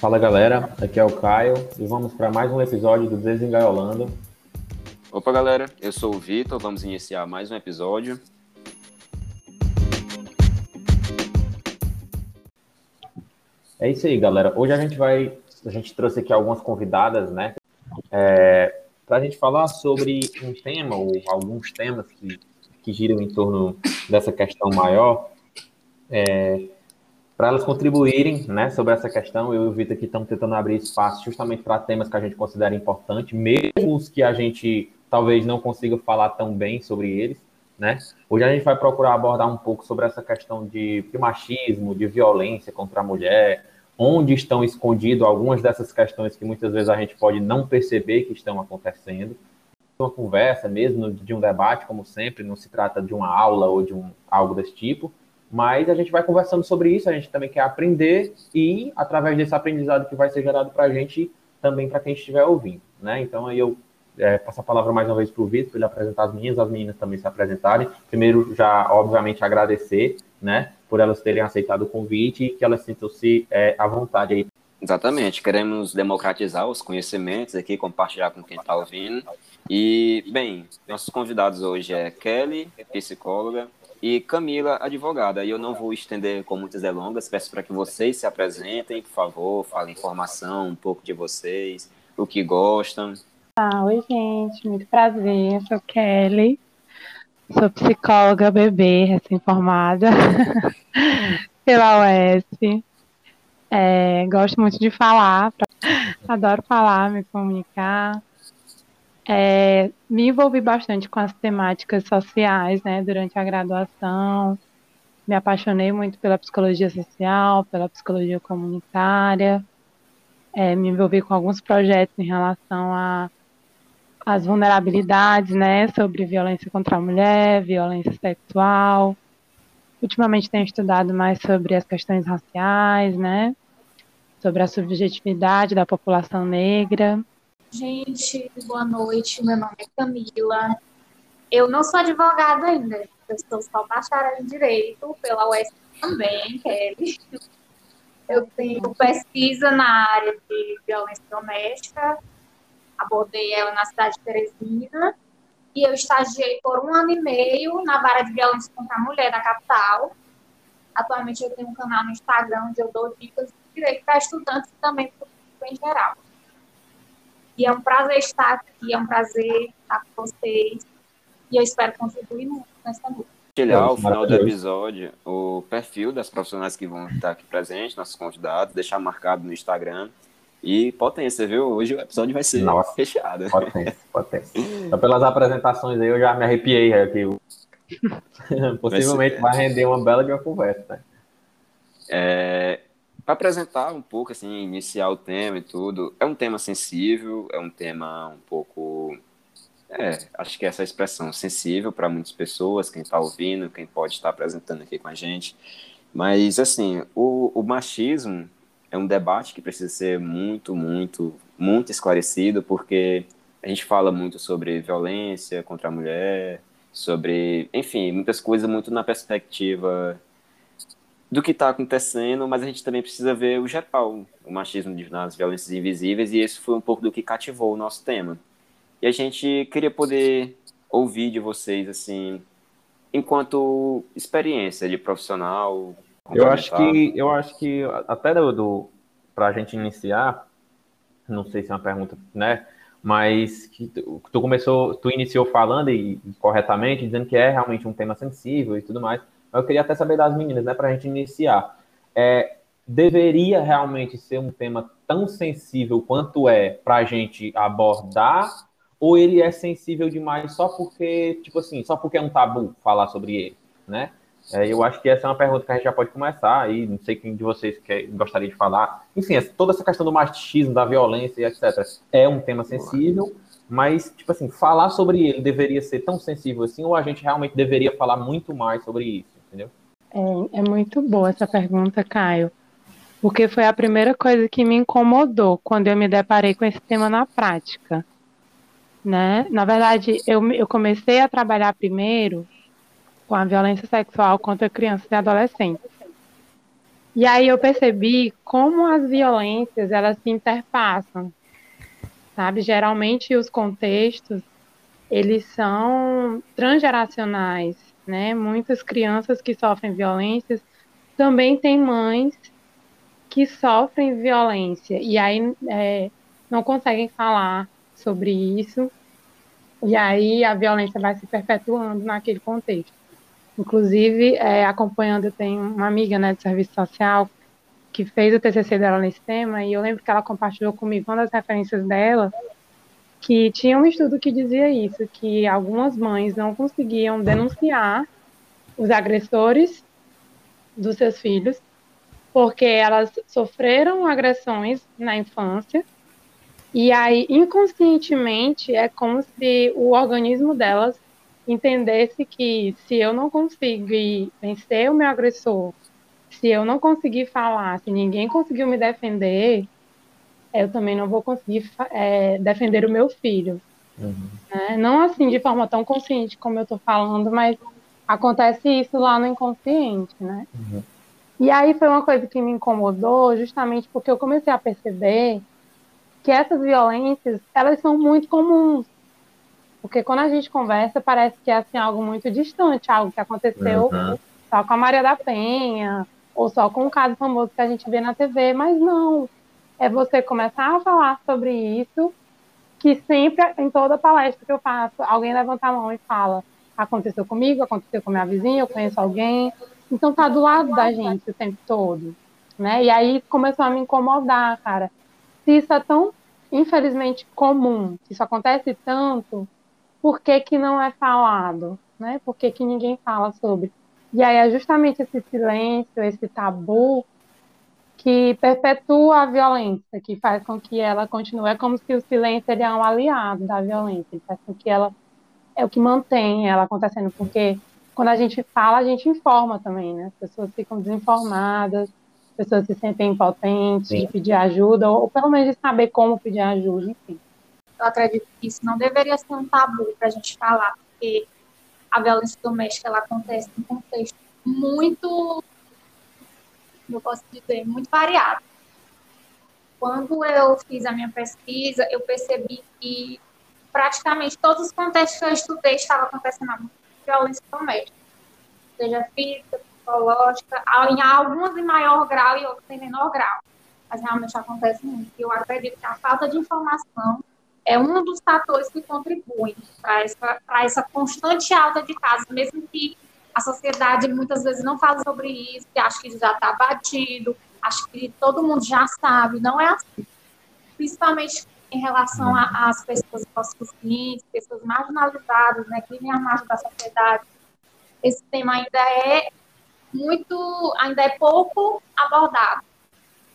Fala galera, aqui é o Caio e vamos para mais um episódio do Desengaiolando. Opa galera, eu sou o Vitor, vamos iniciar mais um episódio. É isso aí galera, hoje a gente vai, a gente trouxe aqui algumas convidadas, né, é, para a gente falar sobre um tema ou alguns temas que, que giram em torno dessa questão maior. É, para elas contribuírem né, sobre essa questão. Eu e o Vitor aqui estamos tentando abrir espaço justamente para temas que a gente considera importantes, mesmo os que a gente talvez não consiga falar tão bem sobre eles. Né? Hoje a gente vai procurar abordar um pouco sobre essa questão de, de machismo, de violência contra a mulher, onde estão escondidas algumas dessas questões que muitas vezes a gente pode não perceber que estão acontecendo. Uma conversa mesmo, de um debate, como sempre, não se trata de uma aula ou de um, algo desse tipo, mas a gente vai conversando sobre isso, a gente também quer aprender e, através desse aprendizado que vai ser gerado para a gente, também para quem estiver ouvindo, né? Então, aí eu é, passo a palavra mais uma vez para o Vitor, para ele apresentar as meninas, as meninas também se apresentarem. Primeiro, já, obviamente, agradecer, né, por elas terem aceitado o convite e que elas sintam-se é, à vontade aí. Exatamente, queremos democratizar os conhecimentos aqui, compartilhar com quem está ouvindo. E, bem, nossos convidados hoje é Kelly, psicóloga, e Camila, advogada. E eu não vou estender com muitas delongas, peço para que vocês se apresentem, por favor, falem informação, um pouco de vocês, o que gostam. Ah, oi, gente, muito prazer, eu sou Kelly, sou psicóloga bebê, recém-formada pela UESP. É, gosto muito de falar, adoro falar, me comunicar. É, me envolvi bastante com as temáticas sociais, né, durante a graduação. Me apaixonei muito pela psicologia social, pela psicologia comunitária. É, me envolvi com alguns projetos em relação a as vulnerabilidades, né, sobre violência contra a mulher, violência sexual. Ultimamente tenho estudado mais sobre as questões raciais, né, sobre a subjetividade da população negra. Gente, boa noite. Meu nome é Camila. Eu não sou advogada ainda, eu sou só bacharel em Direito pela UES também, Kelly. Eu tenho pesquisa na área de violência doméstica, abordei ela na cidade de Teresina, e eu estagiei por um ano e meio na vara de violência contra a mulher da capital. Atualmente eu tenho um canal no Instagram onde eu dou dicas de direito para estudantes e também para o público em geral. E é um prazer estar aqui, é um prazer estar com vocês. E eu espero contribuir muito nessa luta. Compartilhar ao final do episódio o perfil das profissionais que vão estar aqui presentes, nossos convidados, deixar marcado no Instagram. E potência, viu? Hoje o episódio vai ser Nossa, fechado. Potência, potência. Então, pelas apresentações aí, eu já me arrepiei aqui. Possivelmente vai, ser... vai, render uma bela de uma conversa. Né? É, apresentar um pouco, assim, iniciar o tema e tudo, é um tema sensível, é um tema um pouco. É, acho que é essa expressão, sensível para muitas pessoas, quem está ouvindo, quem pode estar apresentando aqui com a gente. Mas, assim, o, o machismo é um debate que precisa ser muito, muito, muito esclarecido, porque a gente fala muito sobre violência contra a mulher, sobre, enfim, muitas coisas muito na perspectiva do que está acontecendo, mas a gente também precisa ver o geral, o machismo nas violências invisíveis, e esse foi um pouco do que cativou o nosso tema. E a gente queria poder ouvir de vocês, assim, enquanto experiência de profissional. Eu acho que, eu acho que até do, do para a gente iniciar, não sei se é uma pergunta, né? Mas que tu, tu começou, tu iniciou falando e corretamente, dizendo que é realmente um tema sensível e tudo mais. Eu queria até saber das meninas, né, para a gente iniciar. É, deveria realmente ser um tema tão sensível quanto é para a gente abordar, ou ele é sensível demais só porque, tipo assim, só porque é um tabu falar sobre ele, né? É, eu acho que essa é uma pergunta que a gente já pode começar, aí não sei quem de vocês quer, gostaria de falar. Enfim, toda essa questão do machismo, da violência e etc. é um tema sensível, mas, tipo assim, falar sobre ele deveria ser tão sensível assim, ou a gente realmente deveria falar muito mais sobre isso? Entendeu? É, é muito boa essa pergunta, Caio, porque foi a primeira coisa que me incomodou quando eu me deparei com esse tema na prática. Né? Na verdade, eu, eu comecei a trabalhar primeiro com a violência sexual contra crianças e adolescentes. E aí eu percebi como as violências elas se interpassam, sabe? Geralmente os contextos eles são transgeracionais, né? Muitas crianças que sofrem violências também têm mães que sofrem violência e aí é, não conseguem falar sobre isso e aí a violência vai se perpetuando naquele contexto. Inclusive, é, acompanhando, eu tenho uma amiga né, de serviço social que fez o TCC dela nesse tema, e eu lembro que ela compartilhou comigo uma das referências dela, que tinha um estudo que dizia isso, que algumas mães não conseguiam denunciar os agressores dos seus filhos, porque elas sofreram agressões na infância, e aí, inconscientemente, é como se o organismo delas entendesse que se eu não conseguir vencer o meu agressor, se eu não conseguir falar, se ninguém conseguiu me defender, eu também não vou conseguir é, defender o meu filho. Uhum. Né? Não assim de forma tão consciente como eu estou falando, mas acontece isso lá no inconsciente, né? Uhum. E aí foi uma coisa que me incomodou, justamente porque eu comecei a perceber que essas violências, elas são muito comuns. Porque quando a gente conversa, parece que é assim, algo muito distante, algo que aconteceu uhum. só com a Maria da Penha, ou só com um caso famoso que a gente vê na TV, mas não. É você começar a falar sobre isso, que sempre, em toda palestra que eu faço, alguém levanta a mão e fala: aconteceu comigo, aconteceu com minha vizinha, eu conheço alguém. Então tá do lado da gente o tempo todo. Né? E aí começou a me incomodar, cara. Se isso é tão, infelizmente, comum, se isso acontece tanto, por que, que não é falado, né? Por que, que ninguém fala sobre? E aí é justamente esse silêncio, esse tabu que perpetua a violência, que faz com que ela continue. É como se o silêncio ele é um aliado da violência, ele faz com que ela é o que mantém ela acontecendo, porque quando a gente fala, a gente informa também, né? As pessoas ficam desinformadas, as pessoas se sentem impotentes Sim. de pedir ajuda, ou, ou pelo menos de saber como pedir ajuda, enfim eu acredito que isso não deveria ser um tabu para a gente falar, porque a violência doméstica ela acontece em um contexto muito, eu posso dizer, muito variado. Quando eu fiz a minha pesquisa, eu percebi que praticamente todos os contextos que eu estudei estavam acontecendo violência doméstica, seja física, psicológica, em algumas em maior grau e outras em menor grau. Mas realmente acontece muito. Eu acredito que a falta de informação é um dos fatores que contribuem para essa, essa constante alta de casos, mesmo que a sociedade muitas vezes não fala sobre isso, que acha que já está batido, acha que todo mundo já sabe, não é assim. Principalmente em relação às pessoas hipossuficientes, pessoas marginalizadas, né, que vivem à margem da sociedade. Esse tema ainda é muito, ainda é pouco abordado.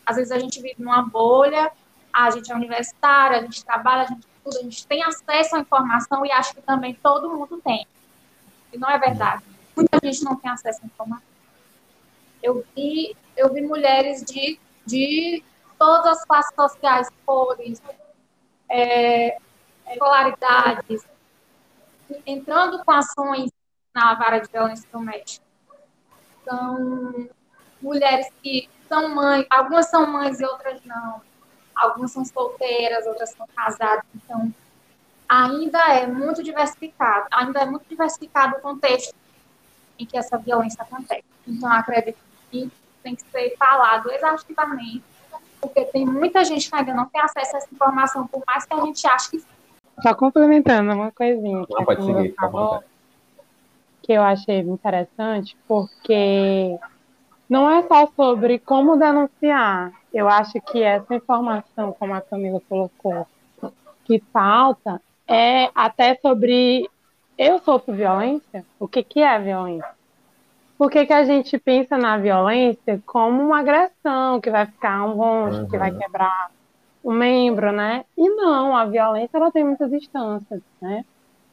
Às vezes a gente vive numa bolha a gente é universitário, a gente trabalha, a gente estuda, a gente tem acesso à informação e acho que também todo mundo tem. E não é verdade. Muita gente não tem acesso à informação. Eu vi, eu vi mulheres de, de todas as classes sociais, cores, é, escolaridades, entrando com ações na vara de violência doméstica. São mulheres que são mães, algumas são mães e outras não algumas são solteiras, outras são casadas, então ainda é muito diversificado, ainda é muito diversificado o contexto em que essa violência acontece. Então, acredito que tem que ser falado exaustivamente, porque tem muita gente que ainda não tem acesso a essa informação, por mais que a gente ache que só complementando uma coisinha que, não, pode seguir, falou, que eu achei interessante, porque não é só sobre como denunciar. Eu acho que essa informação, como a Camila colocou, que falta, é até sobre eu sofro violência? O que, que é violência? Por que, que a gente pensa na violência como uma agressão, que vai ficar um roncho, uhum. que vai uhum. quebrar o um membro, né? E não, a violência ela tem muitas instâncias, né?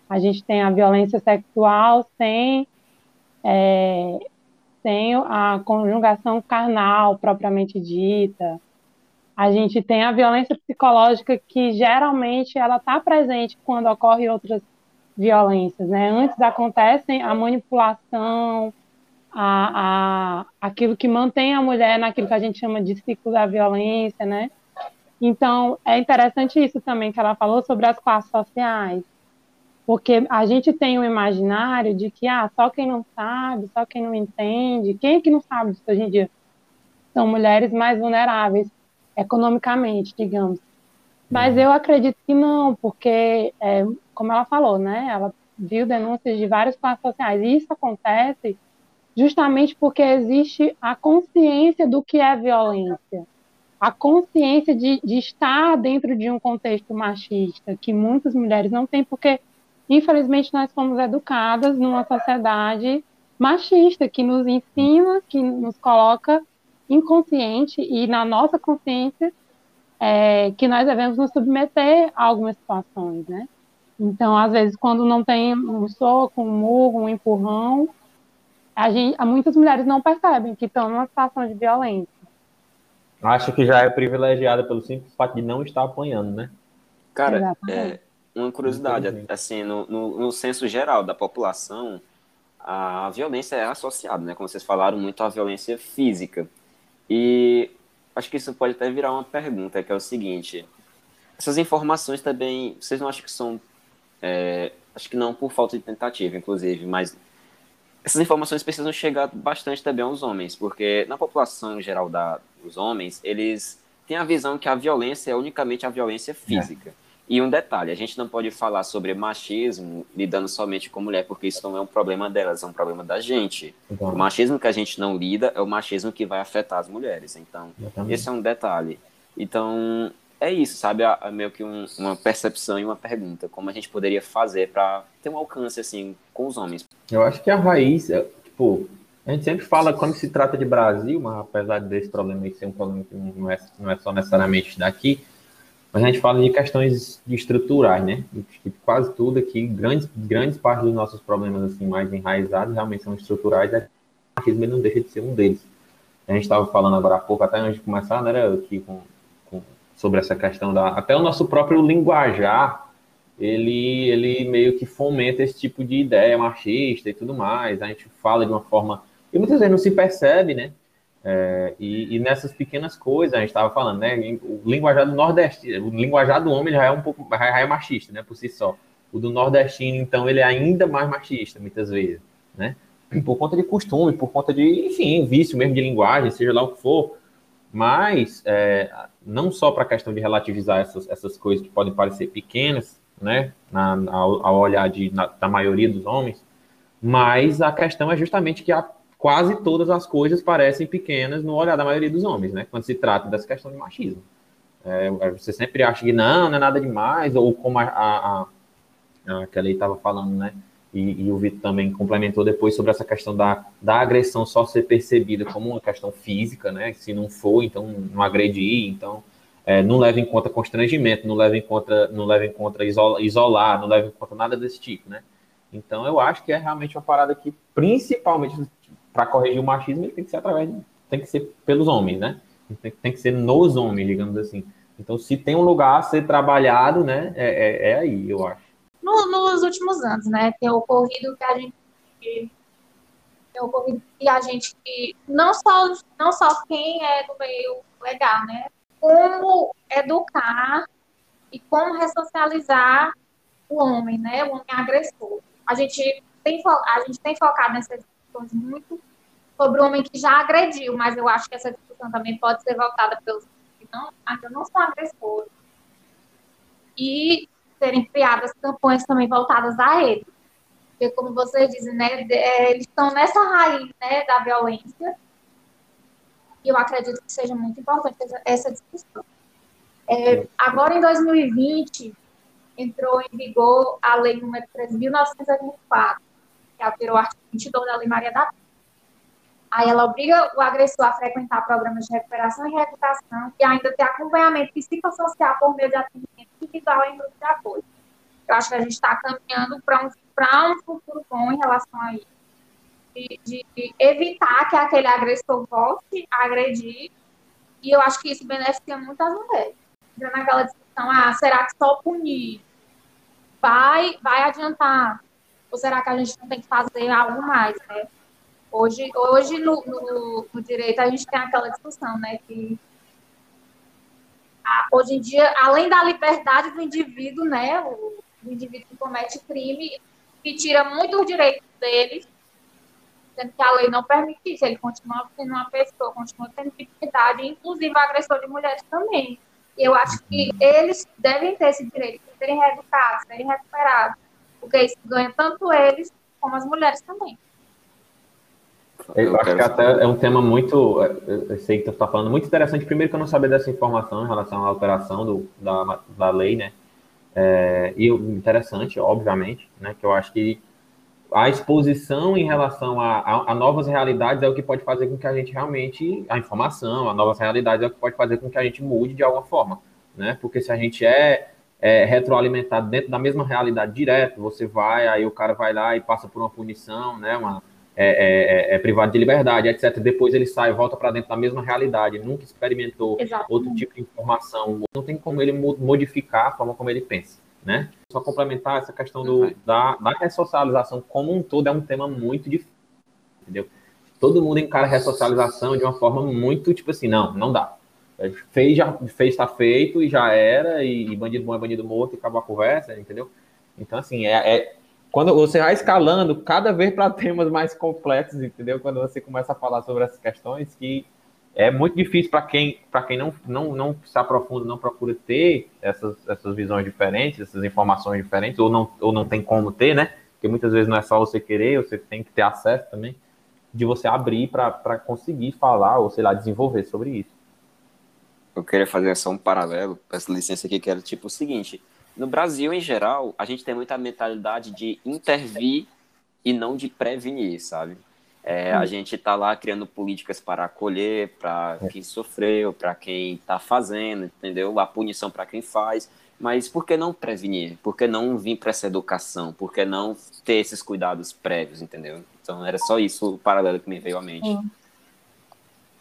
A gente tem a violência sexual sem é, tem a conjugação carnal propriamente dita. A gente tem a violência psicológica que geralmente ela está presente quando ocorre outras violências, né? Antes acontecem a manipulação, a, a, aquilo que mantém a mulher naquilo que a gente chama de ciclo da violência, né? Então, é interessante isso também que ela falou sobre as classes sociais. Porque a gente tem um imaginário de que, ah, só quem não sabe, só quem não entende, quem é que não sabe disso hoje em dia? São mulheres mais vulneráveis economicamente, digamos. Mas eu acredito que não, porque, é, como ela falou, né, ela viu denúncias de várias classes sociais, e isso acontece justamente porque existe a consciência do que é violência, a consciência de, de estar dentro de um contexto machista, que muitas mulheres não têm, porque, infelizmente, nós fomos educadas numa sociedade machista, que nos ensina, que nos coloca inconsciente e na nossa consciência é, que nós devemos nos submeter a algumas situações, né? Então, às vezes, quando não tem um soco, um murro, um empurrão, a gente, muitas mulheres não percebem que estão numa situação de violência. Acho que já é privilegiada pelo simples fato de não estar apanhando, né? Cara, é, uma curiosidade, assim, no, no, no senso geral da população, a violência é associada, né? Como vocês falaram, muito à violência física. E acho que isso pode até virar uma pergunta, que é o seguinte: essas informações também, vocês não acham que são, é, acho que não por falta de tentativa, inclusive, mas essas informações precisam chegar bastante também aos homens, porque na população geral da, dos homens, eles têm a visão que a violência é unicamente a violência física. É. E um detalhe, a gente não pode falar sobre machismo lidando somente com mulher, porque isso não é um problema delas, é um problema da gente. Então. O machismo que a gente não lida é o machismo que vai afetar as mulheres. Então, esse é um detalhe. Então, é isso, sabe? É meio que um, uma percepção e uma pergunta. Como a gente poderia fazer para ter um alcance, assim, com os homens? Eu acho que a raiz, é, tipo, a gente sempre fala quando se trata de Brasil, mas apesar desse problema ser um problema que não é, não é só necessariamente daqui, mas a gente fala de questões estruturais, né? Quase tudo aqui, grandes, grandes partes dos nossos problemas assim mais enraizados realmente são estruturais, e o machismo não deixa de ser um deles. A gente estava falando agora há pouco, até antes de começar, né, era aqui com, com, sobre essa questão da. Até o nosso próprio linguajar, ele, ele meio que fomenta esse tipo de ideia machista e tudo mais. A gente fala de uma forma. E muitas vezes não se percebe, né? É, e, e, nessas pequenas coisas, a gente estava falando, né? O linguajar do Nordeste, o linguajar do homem já é um pouco já é machista, né? Por si só. O do nordestino, então, ele é ainda mais machista, muitas vezes, né? Por conta de costume, por conta de, enfim, vício mesmo de linguagem, seja lá o que for. Mas, é, não só para a questão de relativizar essas, essas coisas que podem parecer pequenas, né? Na, ao, ao olhar de, na, da maioria dos homens, mas a questão é justamente que a quase todas as coisas parecem pequenas no olhar da maioria dos homens, né? Quando se trata dessa questão de machismo. É, você sempre acha que não, não é nada demais, ou como a, a, a, a Kelly estava falando, né? E, e, o Vitor também complementou depois sobre essa questão da, da agressão só ser percebida como uma questão física, né? Se não for, então não agredir, então é, não leva em conta constrangimento, não leva em conta, não leva em conta isolar, não leva em conta nada desse tipo, né? Então eu acho que é realmente uma parada que, principalmente para corrigir o machismo, ele tem que ser através de, tem que ser pelos homens, né? Tem, tem, que ser nos homens, digamos assim. Então, se tem um lugar a ser trabalhado, né, é, é, é aí, eu acho. No, nos últimos anos, né, tem ocorrido que a gente tem ocorrido que a gente não só não só quem é do meio legal, né, como educar e como ressocializar o homem, né, o homem agressor. A gente tem a gente tem focado nessa discussões muito sobre o homem que já agrediu, mas eu acho que essa discussão também pode ser voltada pelos que não, ainda não são agressores. E serem criadas campanhas também voltadas a eles. Porque, como vocês dizem, né, é, eles estão nessa raiz né, da violência. E eu acredito que seja muito importante essa discussão. É, agora, em 2020, entrou em vigor a Lei número 3.984, que alterou o artigo 22 da Lei Maria da Penha. Aí ela obriga o agressor a frequentar programas de recuperação e reeducação e ainda ter acompanhamento psicossocial por meio de atendimento individual em grupo de apoio. Eu acho que a gente está caminhando para um, um futuro bom em relação a isso. De, de, evitar que aquele agressor volte a agredir. E eu acho que isso beneficia muito as mulheres. Já naquela discussão, ah, será que só punir vai, vai adiantar? Ou será que a gente não tem que fazer algo mais, né? Hoje, hoje no, no, no direito a gente tem aquela discussão, né, que a, hoje em dia, além da liberdade do indivíduo, né, o, o indivíduo que comete crime, que tira muito os direitos dele, sendo que a lei não permite isso, ele continua sendo uma pessoa, continua tendo dignidade, inclusive agressor de mulheres também. E eu acho que eles devem ter esse direito de serem reeducados, serem recuperados, porque isso ganha tanto eles como as mulheres também. Eu acho que até é um tema muito, eu sei que tu está falando, muito interessante. Primeiro que eu não sabia dessa informação em relação à alteração do, da, da lei, né? É, e interessante, obviamente, né? Que eu acho que a exposição em relação a, a, a, novas realidades é o que pode fazer com que a gente realmente, a informação, a novas realidades é o que pode fazer com que a gente mude de alguma forma, né? Porque se a gente é, é retroalimentado dentro da mesma realidade direto, você vai, aí o cara vai lá e passa por uma punição, né? Uma, é, é, é, é, privado de liberdade, etc. Depois ele sai e volta para dentro da mesma realidade, nunca experimentou Exatamente. outro tipo de informação, não tem como ele modificar a forma como ele pensa, né? Só complementar essa questão do, uhum. da, da ressocialização como um todo é um tema muito difícil, entendeu? Todo mundo encara a ressocialização de uma forma muito tipo assim, não, não dá. Fez, já fez, está feito e já era, e, bandido bom é bandido morto e acabou a conversa, entendeu? Então, assim, é, é quando você vai escalando cada vez para temas mais complexos, entendeu? Quando você começa a falar sobre essas questões que é muito difícil para quem para quem não, não, não se aprofunda, não procura ter essas, essas visões diferentes, essas informações diferentes, ou não, ou não tem como ter, né? Porque muitas vezes não é só você querer, você tem que ter acesso também, de você abrir para conseguir falar ou, sei lá, desenvolver sobre isso. Eu queria fazer só um paralelo, peço licença aqui, que era tipo o seguinte: no Brasil, em geral, a gente tem muita mentalidade de intervir e não de prevenir, sabe? É, a hum. gente está lá criando políticas para acolher, para é. quem sofreu, para quem está fazendo, entendeu? A punição para quem faz. Mas por que não prevenir? Por que não vir para essa educação? Por que não ter esses cuidados prévios, entendeu? Então era só isso o paralelo que me veio à mente. Sim.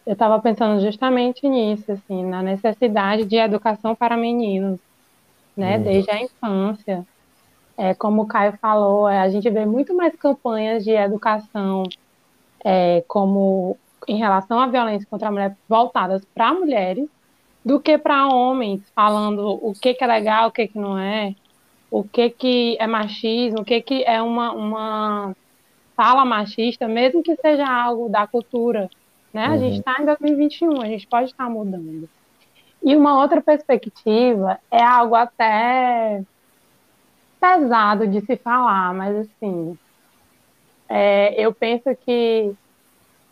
Eu estava pensando justamente nisso, assim, na necessidade de educação para meninos né? Uhum. Desde a infância. É, como o Caio falou, é, a gente vê muito mais campanhas de educação é, como em relação à violência contra a mulher voltadas para mulheres do que para homens, falando o que, que é legal, o que, que não é, o que, que é machismo, o que, que é uma, uma fala machista, mesmo que seja algo da cultura. Né? Uhum. A gente está em 2021, a gente pode estar mudando. E uma outra perspectiva é algo até pesado de se falar, mas assim, é, eu penso que,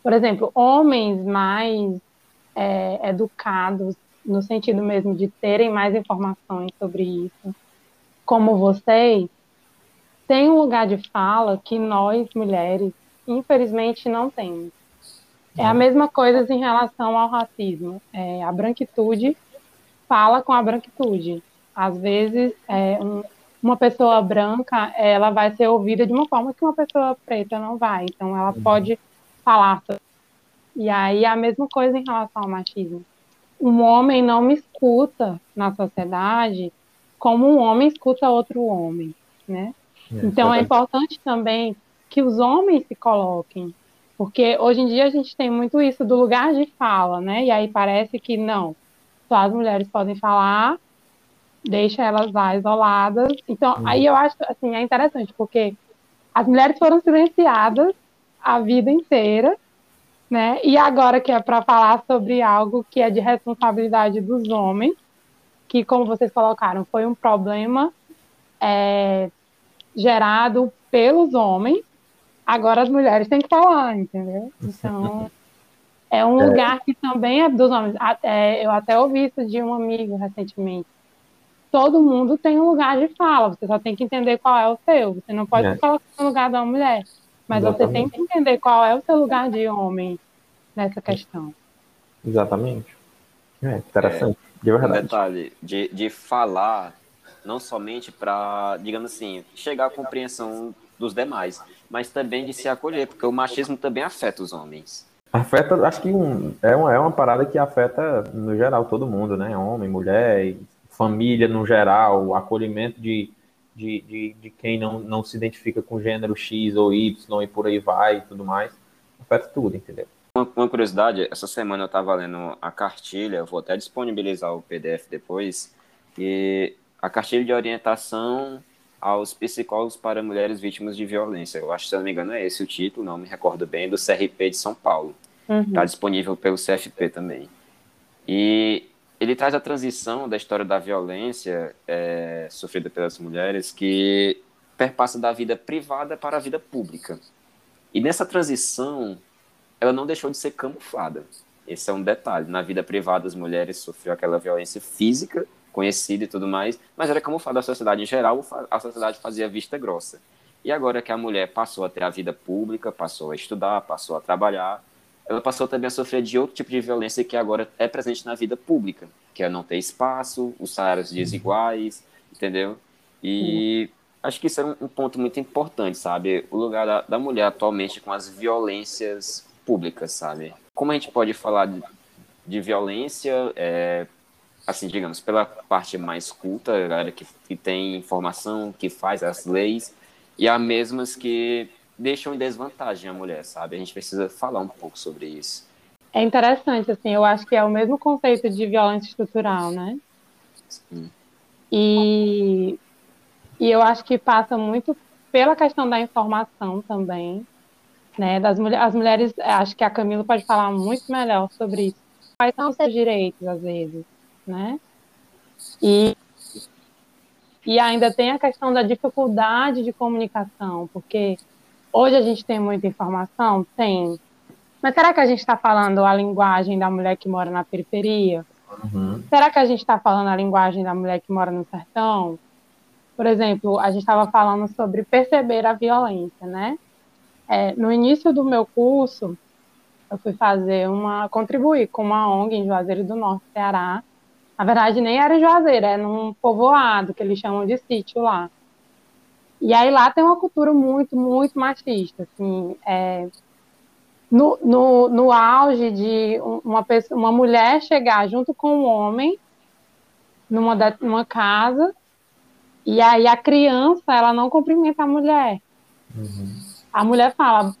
por exemplo, homens mais é, educados, no sentido mesmo de terem mais informações sobre isso, como vocês, têm um lugar de fala que nós, mulheres, infelizmente não temos. É a mesma coisa em relação ao racismo. É, a branquitude fala com a branquitude. Às vezes, é, um, uma pessoa branca, ela vai ser ouvida de uma forma que uma pessoa preta não vai. Então, ela uhum. pode falar. E aí, a mesma coisa em relação ao machismo. Um homem não me escuta na sociedade como um homem escuta outro homem, né? É, então, é importante também que os homens se coloquem porque hoje em dia a gente tem muito isso do lugar de fala, né? E aí parece que não, só as mulheres podem falar, deixa elas lá isoladas. Então, uhum. aí eu acho assim, é interessante, porque as mulheres foram silenciadas a vida inteira, né? E agora que é para falar sobre algo que é de responsabilidade dos homens, que, como vocês colocaram, foi um problema é, gerado pelos homens, Agora as mulheres têm que falar, entendeu? Então, é um é. lugar que também é dos homens. É, eu até ouvi isso de um amigo recentemente. Todo mundo tem um lugar de fala, você só tem que entender qual é o seu. Você não pode é. colocar no lugar da mulher, mas Exatamente. você tem que entender qual é o seu lugar de homem nessa questão. Exatamente. É interessante, é, de verdade. Um detalhe, de, de falar não somente para, digamos assim, chegar à compreensão dos demais, mas também de se acolher, porque o machismo também afeta os homens. Afeta, acho que um, é, uma, é uma parada que afeta, no geral, todo mundo, né? Homem, mulher, família no geral, acolhimento de, de, de, de, quem não, não se identifica com gênero X ou Y e por aí vai e tudo mais. afeta tudo, entendeu? Uma, uma curiosidade, essa semana eu estava lendo a cartilha, eu vou até disponibilizar o PDF depois, e a cartilha de orientação aos psicólogos para mulheres vítimas de violência. Eu acho, se não me engano, é esse o título, não me recordo bem, do CRP de São Paulo. Está uhum. Tá disponível pelo CFP também. E ele traz a transição da história da violência é, sofrida pelas mulheres que perpassa da vida privada para a vida pública. E nessa transição, ela não deixou de ser camuflada. Esse é um detalhe. Na vida privada, as mulheres sofriam aquela violência física conhecida e tudo mais, mas era camuflada a sociedade em geral, a sociedade fazia vista grossa. E agora que a mulher passou a ter a vida pública, passou a estudar, passou a trabalhar, ela passou também a sofrer de outro tipo de violência que agora é presente na vida pública, que é não ter espaço, os salários desiguais, entendeu? E acho que isso é um, ponto muito importante, sabe? O lugar da, da mulher atualmente com as violências públicas, sabe? Como a gente pode falar de, de violência, é, assim, digamos, pela parte mais culta, a galera que, que tem informação, que faz as leis, e há mesmas que deixam em desvantagem a mulher, sabe? A gente precisa falar um pouco sobre isso. É interessante, assim, eu acho que é o mesmo conceito de violência estrutural, né? Sim. E, e eu acho que passa muito pela questão da informação também, né? Das mulheres, as mulheres, acho que a Camila pode falar muito melhor sobre isso. Quais são os seus direitos, às vezes, né? E, e ainda tem a questão da dificuldade de comunicação, porque hoje a gente tem muita informação? Tem. Mas será que a gente está falando a linguagem da mulher que mora na periferia? Uhum. Será que a gente está falando a linguagem da mulher que mora no sertão? Por exemplo, a gente estava falando sobre perceber a violência, né? É, no início do meu curso, eu fui fazer uma, contribuir com uma ONG em Juazeiro do Norte, Ceará, na verdade, nem era Juazeiro, é num povoado que eles chamam de sítio lá. E aí lá tem uma cultura muito, muito machista, assim, é, no, no, no auge de uma, pessoa, uma mulher chegar junto com um homem numa, numa casa e aí a criança, ela não cumprimenta a mulher. Uhum. A mulher fala,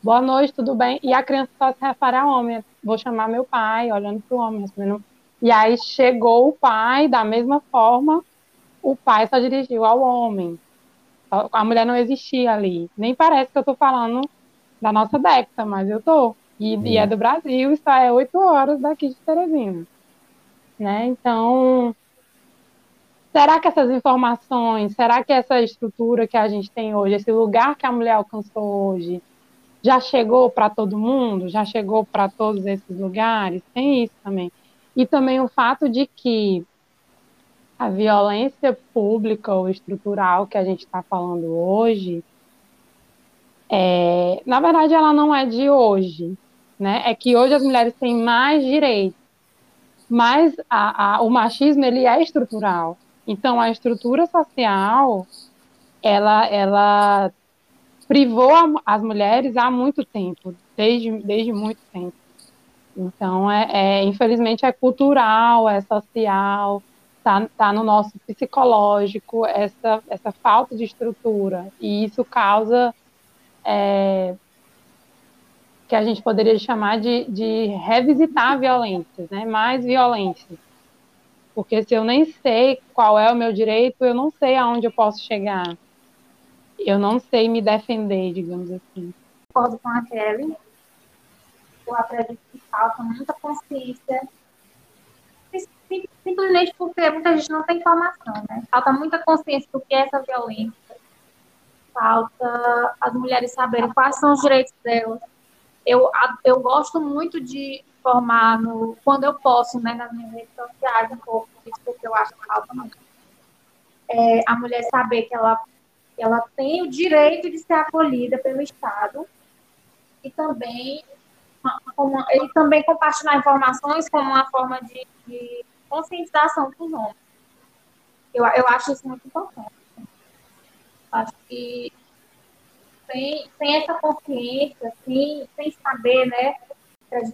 boa noite, tudo bem? E a criança só se refere ao homem. Vou chamar meu pai, olhando para o homem, respondendo e aí chegou o pai, da mesma forma, o pai só dirigiu ao homem. A mulher não existia ali. Nem parece que eu estou falando da nossa década, mas eu estou. E, e, é do Brasil, isso é oito horas daqui de Teresina. Né? Então, será que essas informações, será que essa estrutura que a gente tem hoje, esse lugar que a mulher alcançou hoje, já chegou para todo mundo? Já chegou para todos esses lugares? Tem isso também. E também o fato de que a violência pública ou estrutural que a gente está falando hoje, é, na verdade, ela não é de hoje. Né? É que hoje as mulheres têm mais direitos, mas a, a, o machismo ele é estrutural. Então, a estrutura social, ela, ela privou as mulheres há muito tempo, desde, desde muito tempo. Então, é, é, infelizmente, é cultural, é social, está tá no nosso psicológico essa, essa falta de estrutura. E isso causa é, que a gente poderia chamar de, de revisitar violências, né? mais violências. Porque se eu nem sei qual é o meu direito, eu não sei aonde eu posso chegar. Eu não sei me defender, digamos assim. Concordo com a Kelly eu acredito que falta muita consciência, simplesmente porque muita gente não tem informação, né? Falta muita consciência do que é essa violência, falta as mulheres saberem quais são os direitos delas. Eu, eu gosto muito de informar no, quando eu posso, né, nas minhas redes sociais, um pouco disso, porque eu acho que falta muito. É, a mulher saber que ela, ela tem o direito de ser acolhida pelo Estado e também como, ele também compartilhar informações como uma forma de, de conscientização para os homens. Eu, eu acho isso muito importante. Acho que sem, sem essa consciência, sem, sem saber, né?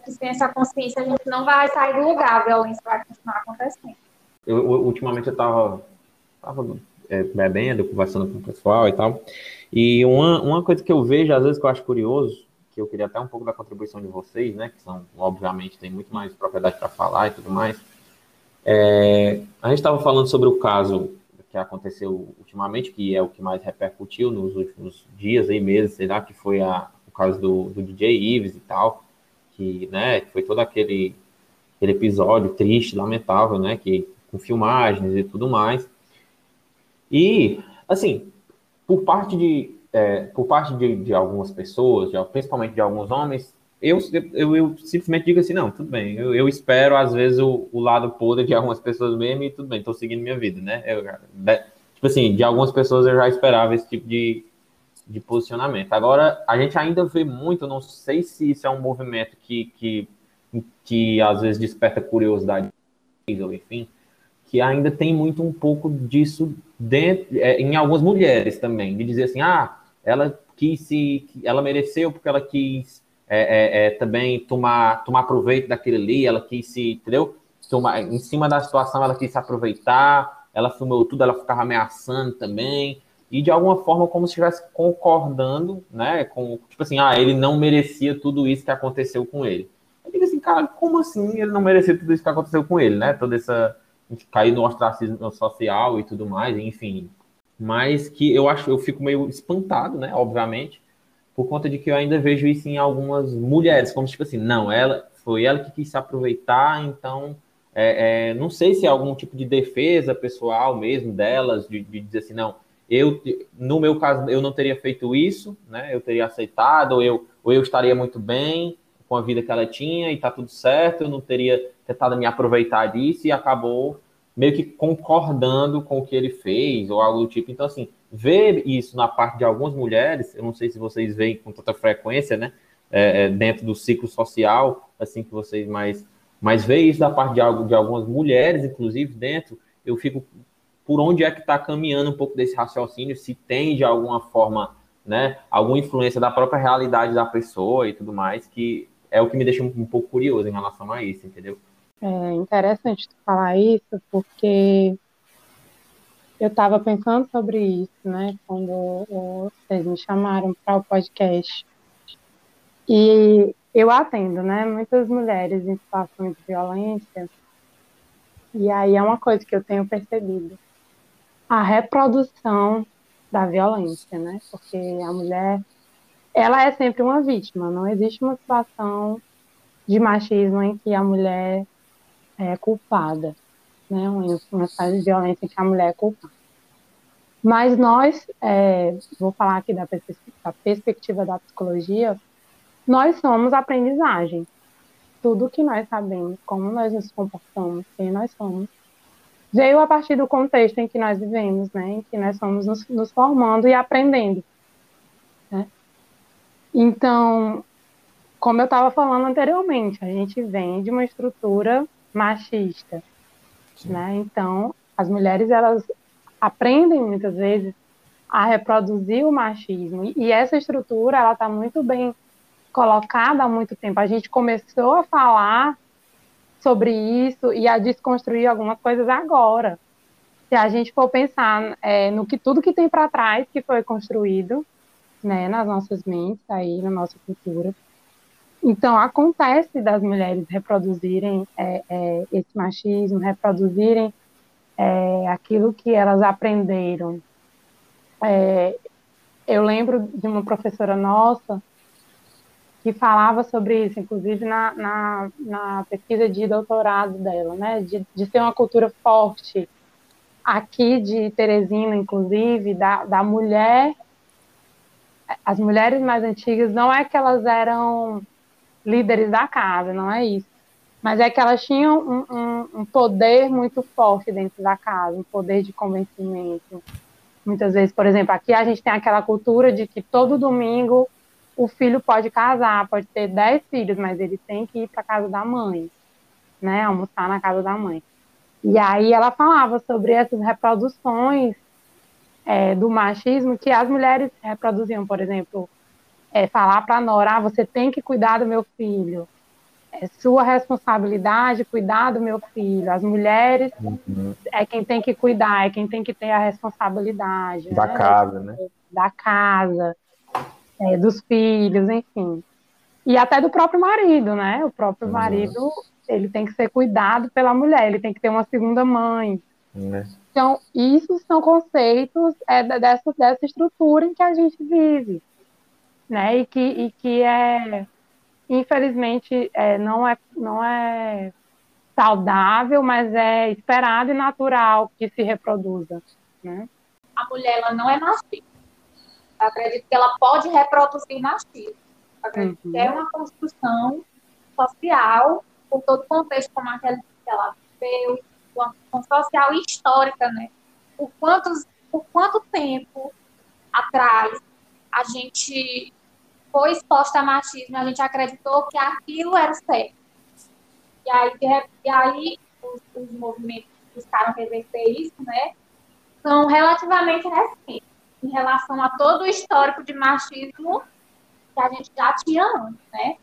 Que sem essa consciência a gente não vai sair do lugar, a violência vai continuar acontecendo. Eu, ultimamente eu estava tava, é, bebendo, conversando com o pessoal e tal, e uma, uma coisa que eu vejo, às vezes, que eu acho curioso, que eu queria até um pouco da contribuição de vocês, né? Que são, obviamente, tem muito mais propriedade para falar e tudo mais. É, a gente estava falando sobre o caso que aconteceu ultimamente, que é o que mais repercutiu nos últimos dias e meses, sei lá, que foi a, o caso do, do DJ Ives e tal, que, né, foi todo aquele, aquele episódio triste, lamentável, né, que com filmagens e tudo mais. E, assim, por parte de, é, por parte de, de algumas pessoas, de, principalmente de alguns homens, eu, eu, eu, simplesmente digo assim, não, tudo bem, eu, eu espero, às vezes, o, o, lado podre de algumas pessoas mesmo e tudo bem, estou seguindo minha vida, né? Eu, de, tipo assim, de algumas pessoas eu já esperava esse tipo de, de posicionamento. Agora, a gente ainda vê muito, não sei se isso é um movimento que, que, que às vezes desperta curiosidade, ou enfim, que ainda tem muito um pouco disso dentro, é, em algumas mulheres também, de dizer assim, ah, ela quis se, ela mereceu porque ela quis é, é, é, também tomar, tomar proveito daquele ali, ela quis se, entendeu? Tomar, em cima da situação, ela quis se aproveitar, ela filmou tudo, ela ficava ameaçando também, e de alguma forma como se estivesse concordando, né, com, tipo assim, ah, ele não merecia tudo isso que aconteceu com ele. Eu digo assim, cara, como assim ele não merecia tudo isso que aconteceu com ele, né, toda essa, cair no ostracismo social e tudo mais, enfim, mas que eu acho, eu fico meio espantado, né, obviamente, por conta de que eu ainda vejo isso em algumas mulheres, como tipo assim, não, ela foi ela que quis se aproveitar, então é, é, não sei se é algum tipo de defesa pessoal mesmo delas, de, de, dizer assim, não, eu, no meu caso, eu não teria feito isso, né? Eu teria aceitado, ou eu, ou eu estaria muito bem com a vida que ela tinha e tá tudo certo, eu não teria tentado me aproveitar disso e acabou meio que concordando com o que ele fez, ou algo do tipo. Então, assim, ver isso na parte de algumas mulheres, eu não sei se vocês veem com tanta frequência, né? É, é, dentro do ciclo social, assim que vocês mais, mais veem isso da parte de, algo, de algumas mulheres, inclusive, dentro, eu fico por onde é que está caminhando um pouco desse raciocínio, se tem de alguma forma, né, alguma influência da própria realidade da pessoa e tudo mais, que é o que me deixa um, um pouco curioso em relação a isso, entendeu? É interessante falar isso, porque eu estava pensando sobre isso, né, quando vocês me chamaram para o podcast. E eu atendo, né, muitas mulheres em situações de violência. E aí é uma coisa que eu tenho percebido. A reprodução da violência, né? Porque a mulher, ela é sempre uma vítima. Não existe uma situação de machismo em que a mulher é culpada, né? Uma, uma de violência em que a mulher é culpada. Mas nós, é, vou falar aqui da, da perspectiva da psicologia, nós somos aprendizagem. Tudo que nós sabemos, como nós nos comportamos, quem nós somos, veio a partir do contexto em que nós vivemos, né? Em que nós somos nos, nos formando e aprendendo. Né? Então, como eu estava falando anteriormente, a gente vem de uma estrutura machista, né? Então, as mulheres elas aprendem muitas vezes a reproduzir o machismo e, essa estrutura ela está muito bem colocada há muito tempo. A gente começou a falar sobre isso e a desconstruir algumas coisas agora. Se a gente for pensar é, no que tudo que tem para trás que foi construído, né, nas nossas mentes, aí na nossa cultura, então, acontece das mulheres reproduzirem é, é, esse machismo, reproduzirem é, aquilo que elas aprenderam. É, eu lembro de uma professora nossa que falava sobre isso, inclusive na, na, na pesquisa de doutorado dela, né, de, de ser uma cultura forte aqui de Teresina, inclusive, da, da mulher. As mulheres mais antigas não é que elas eram líderes da casa, não é isso. Mas é que elas tinham um, um, um, poder muito forte dentro da casa, um poder de convencimento. Muitas vezes, por exemplo, aqui a gente tem aquela cultura de que todo domingo o filho pode casar, pode ter dez filhos, mas ele tem que ir para casa da mãe, né, almoçar na casa da mãe. E aí ela falava sobre essas reproduções é, do machismo que as mulheres reproduziam, por exemplo, é, falar para a Nora, ah, você tem que cuidar do meu filho. É sua responsabilidade cuidar do meu filho. As mulheres uhum. é quem tem que cuidar, é quem tem que ter a responsabilidade. Da né? casa, né? Da casa, é, dos filhos, enfim. e até do próprio marido, né? O próprio Uhum. marido, ele tem que ser cuidado pela mulher, ele tem que ter uma segunda mãe. Né? Então, isso são conceitos é, dessa, dessa estrutura em que a gente vive, né? E que, e que é, infelizmente, é, não, é, não é saudável, mas é esperado e natural que se reproduza, né? A mulher ela não é machista. Eu acredito que ela pode reproduzir machismo. Acredito Uhum. que é uma construção social, por todo o contexto como aquela que ela viveu, uma construção social e histórica, né? Por, quantos, por quanto tempo atrás a gente foi exposta a machismo, a gente acreditou que aquilo era o certo. E aí, e aí os, os movimentos que buscaram reverter isso, né? São relativamente recentes em relação a todo o histórico de machismo que a gente já tinha antes, né?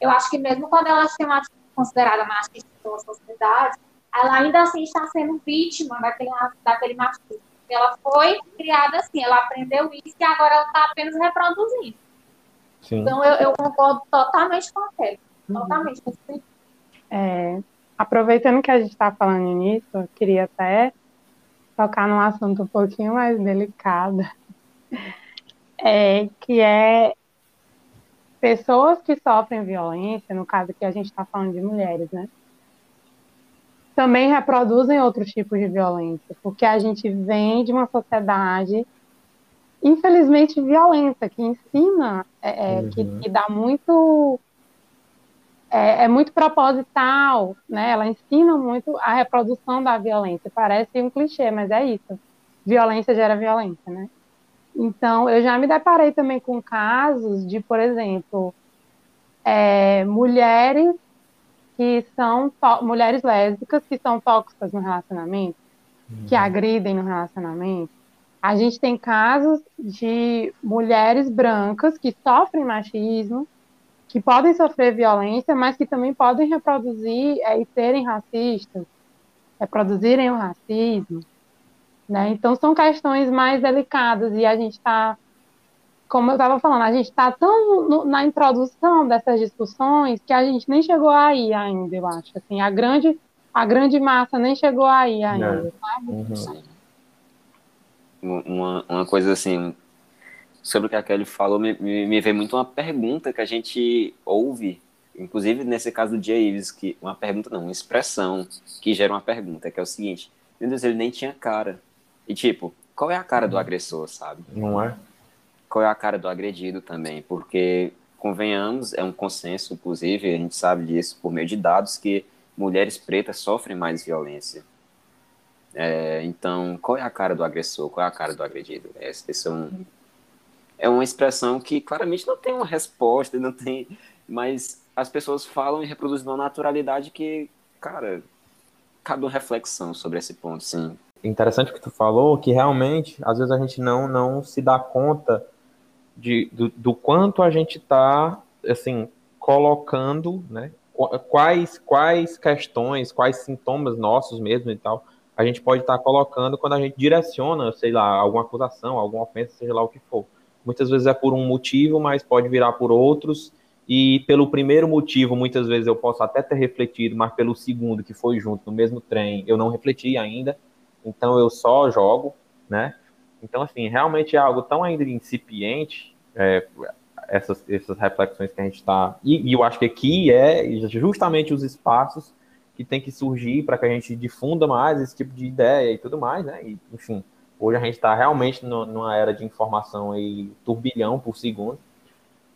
Eu acho que mesmo quando ela é uma considerada machista pela sociedade, ela ainda assim está sendo vítima daquele, daquele machismo. Ela foi criada assim, ela aprendeu isso e agora ela está apenas reproduzindo. Sim. Então eu, eu concordo totalmente com ela. Totalmente. com isso. É, aproveitando que a gente está falando nisso, eu queria até tocar num assunto um pouquinho mais delicado, é, que é pessoas que sofrem violência, no caso aqui a gente está falando de mulheres, né? Também reproduzem outros tipos de violência, porque a gente vem de uma sociedade infelizmente violenta, que ensina, é, é, que, Uhum. que dá muito é, é muito proposital, né? Ela ensina muito a reprodução da violência. Parece um clichê, mas é isso. Violência gera violência, né? Então, eu já me deparei também com casos de, por exemplo, é, mulheres que são mulheres lésbicas que são tóxicas no relacionamento, que agridem no relacionamento. A gente tem casos de mulheres brancas que sofrem machismo, que podem sofrer violência, mas que também podem reproduzir é, e serem racistas, reproduzirem o racismo. Né? Então, são questões mais delicadas e a gente está, como eu estava falando, a gente está tão no- na introdução dessas discussões que a gente nem chegou aí ainda, eu acho. Assim, a grande, a grande massa nem chegou aí ainda. Uhum. Sim. Uma, uma coisa assim, sobre o que a Kelly falou, me, me, me veio muito uma pergunta que a gente ouve, inclusive nesse caso do Jay Ives, que uma pergunta não, uma expressão que gera uma pergunta, que é o seguinte, meu Deus, ele nem tinha cara. E tipo, qual é a cara do agressor, sabe? Não é? Qual é a cara do agredido também? Porque, convenhamos, é um consenso, inclusive, a gente sabe disso por meio de dados, que mulheres pretas sofrem mais violência. É, então, qual é a cara do agressor? Qual é a cara do agredido? Esse, esse é, um, é uma expressão que claramente não tem uma resposta, não tem, mas as pessoas falam e reproduzem uma naturalidade que, cara, cabe uma reflexão sobre esse ponto, sim. Interessante o que tu falou, que realmente, às vezes a gente não, não se dá conta de, do, do quanto a gente está, assim, colocando, né, qu- quais, quais questões, quais sintomas nossos mesmo e tal, a gente pode estar colocando quando a gente direciona, sei lá, alguma acusação, alguma ofensa, seja lá o que for. Muitas vezes é por um motivo, mas pode virar por outros, e pelo primeiro motivo, muitas vezes eu posso até ter refletido, mas pelo segundo, que foi junto no mesmo trem, eu não refleti ainda, então eu só jogo, né? Então, assim, realmente é algo tão ainda incipiente, é, essas, essas reflexões que a gente está. E, e eu acho que aqui é justamente os espaços que tem que surgir para que a gente difunda mais esse tipo de ideia e tudo mais, né? E, enfim, hoje a gente está realmente no, numa era de informação aí, turbilhão por segundo,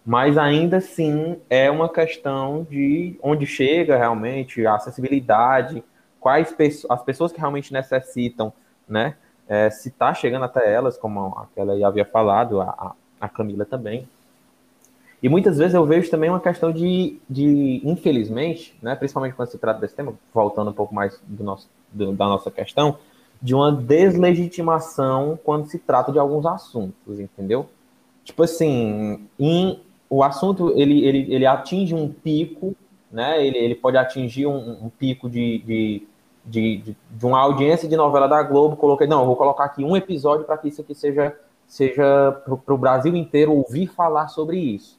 mas ainda assim é uma questão de onde chega realmente a acessibilidade, quais as pessoas que realmente necessitam, né? É, se está chegando até elas, como aquela aí havia falado, a, a- a Camila também. E muitas vezes eu vejo também uma questão de, de infelizmente, né, principalmente quando se trata desse tema, voltando um pouco mais do nosso, do- da nossa questão, de uma deslegitimação quando se trata de alguns assuntos, entendeu? Tipo assim, em, o assunto ele, ele, ele atinge um pico, né? Ele, ele pode atingir um, um pico de, de, de, de, de uma audiência de novela da Globo. Coloquei, não, eu vou colocar aqui um episódio para que isso aqui seja, seja para o Brasil inteiro ouvir falar sobre isso.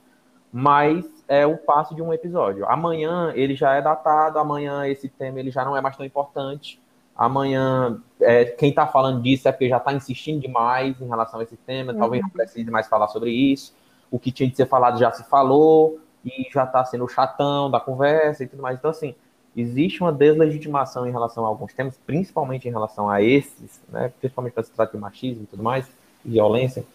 Mas é um passo de um episódio. Amanhã ele já é datado, amanhã esse tema ele já não é mais tão importante. Amanhã, é, quem está falando disso é porque já está insistindo demais em relação a esse tema, uhum. talvez não precise mais falar sobre isso. O que tinha de ser falado já se falou e já está sendo o chatão da conversa e tudo mais. Então, assim, existe uma deslegitimação em relação a alguns temas, principalmente em relação a esses, né, principalmente quando se trata de machismo e tudo mais, violência,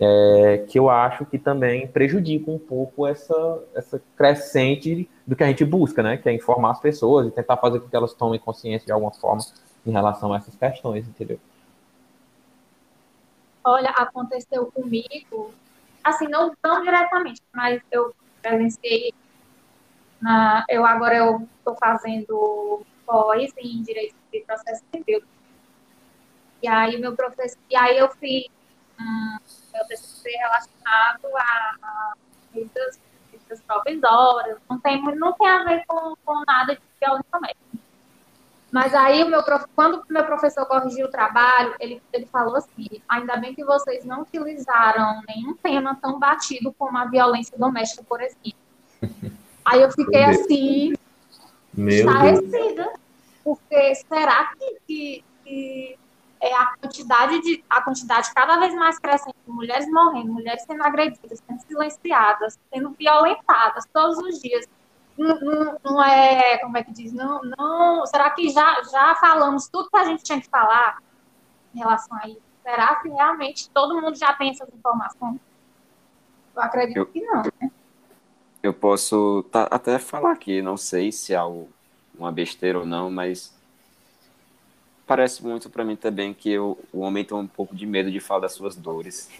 é, que eu acho que também prejudica um pouco essa, essa crescente do que a gente busca, né? Que é informar as pessoas e tentar fazer com que elas tomem consciência de alguma forma em relação a essas questões, entendeu? Olha, aconteceu comigo, assim, não tão diretamente, mas eu presenciei na, eu agora eu estou fazendo pós em direito de processo civil. E aí meu professor, e aí eu fiz hum, meu TCC relacionado a, a medidas, medidas provisórias, não tem, não tem a ver com, com nada de violência doméstica. Mas aí, o meu prof... quando o meu professor corrigiu o trabalho, ele, ele falou assim: ainda bem que vocês não utilizaram nenhum tema tão batido como a violência doméstica, por exemplo. Aí eu fiquei assim, estarrecida, porque será que, que, que é, a quantidade de a quantidade cada vez mais crescente de mulheres morrendo, mulheres sendo agredidas, sendo silenciadas, sendo violentadas todos os dias. Não, não, não, é, como é que diz? Não, não, será que já, já falamos tudo que a gente tinha que falar em relação a isso? Será que realmente todo mundo já tem essas informações? Eu acredito eu, que não, né? Eu posso tá, até falar aqui, não sei se é uma besteira ou não, mas parece muito para mim também que eu, o homem tem um pouco de medo de falar das suas dores,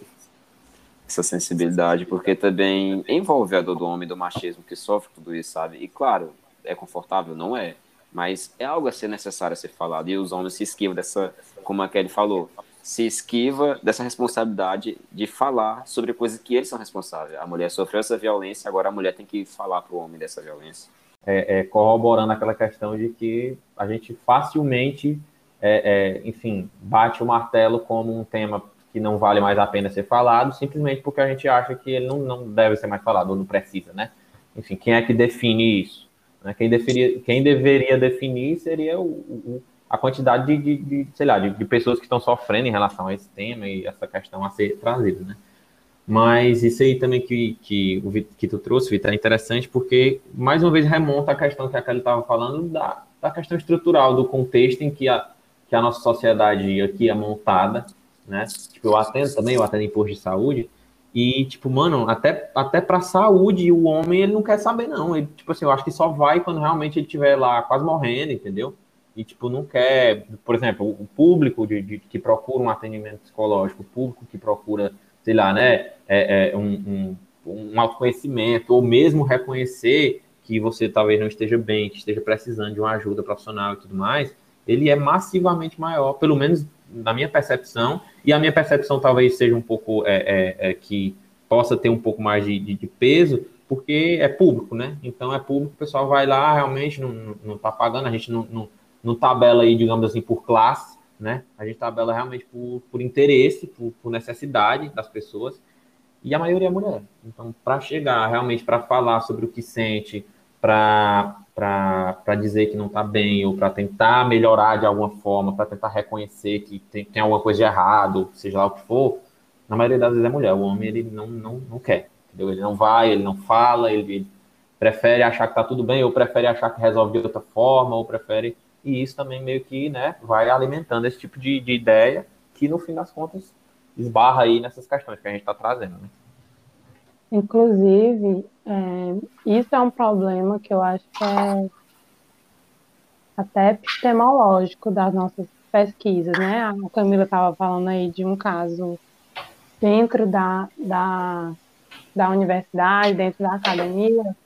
essa sensibilidade, porque também envolve a dor do homem, do machismo que sofre tudo isso, sabe? E claro, é confortável? Não é, mas é algo a ser necessário a ser falado, e os homens se esquivam dessa, como a Kelly falou, se esquiva dessa responsabilidade de falar sobre coisas que eles são responsáveis. A mulher sofreu essa violência, agora a mulher tem que falar para o homem dessa violência. É, é, corroborando aquela questão de que a gente facilmente é, é, enfim, bate o martelo como um tema que não vale mais a pena ser falado, simplesmente porque a gente acha que ele não, não deve ser mais falado, ou não precisa, né? Enfim, quem é que define isso? Né? Quem, deveria, quem deveria definir seria o, o a quantidade de, de, de sei lá, de, de, pessoas que estão sofrendo em relação a esse tema e essa questão a ser trazida, né? Mas isso aí também que, que, o, que tu trouxe, Vitor, é interessante porque, mais uma vez, remonta a questão que a Kelly estava falando da, da questão estrutural, do contexto em que a, que a nossa sociedade aqui é montada, né? Tipo, eu atendo também, eu atendo em posto de saúde, e, tipo, mano, até, até pra saúde, o homem, ele não quer saber, não. Ele, tipo assim, eu acho que só vai quando realmente ele estiver lá quase morrendo, entendeu? E, tipo, não quer, por exemplo, o público de, de que procura um atendimento psicológico, o público que procura, sei lá, né, é, é um, um, um autoconhecimento, ou mesmo reconhecer que você talvez não esteja bem, que esteja precisando de uma ajuda profissional e tudo mais, ele é massivamente maior, pelo menos na minha percepção, e a minha percepção talvez seja um pouco é, é, é que possa ter um pouco mais de, de, de, peso, porque é público, né? Então é público, o pessoal vai lá, realmente não, não tá pagando, a gente não, não, não tabela aí, digamos assim, por classe, né? A gente tabela realmente por, por interesse, por, por necessidade das pessoas, e a maioria é mulher. Então, para chegar realmente para falar sobre o que sente, para dizer que não está bem, ou para tentar melhorar de alguma forma, para tentar reconhecer que tem, tem alguma coisa de errado, seja lá o que for, na maioria das vezes é mulher. O homem, ele não, não, não quer, entendeu? Ele não vai, ele não fala, ele, ele prefere achar que está tudo bem, ou prefere achar que resolve de outra forma, ou prefere... E isso também meio que né, vai alimentando esse tipo de, de ideia que, no fim das contas, esbarra aí nessas questões que a gente está trazendo, né? Inclusive, é, isso é um problema que eu acho que é até epistemológico das nossas pesquisas, né? A Camila estava falando aí de um caso dentro da, da, da universidade, dentro da academia.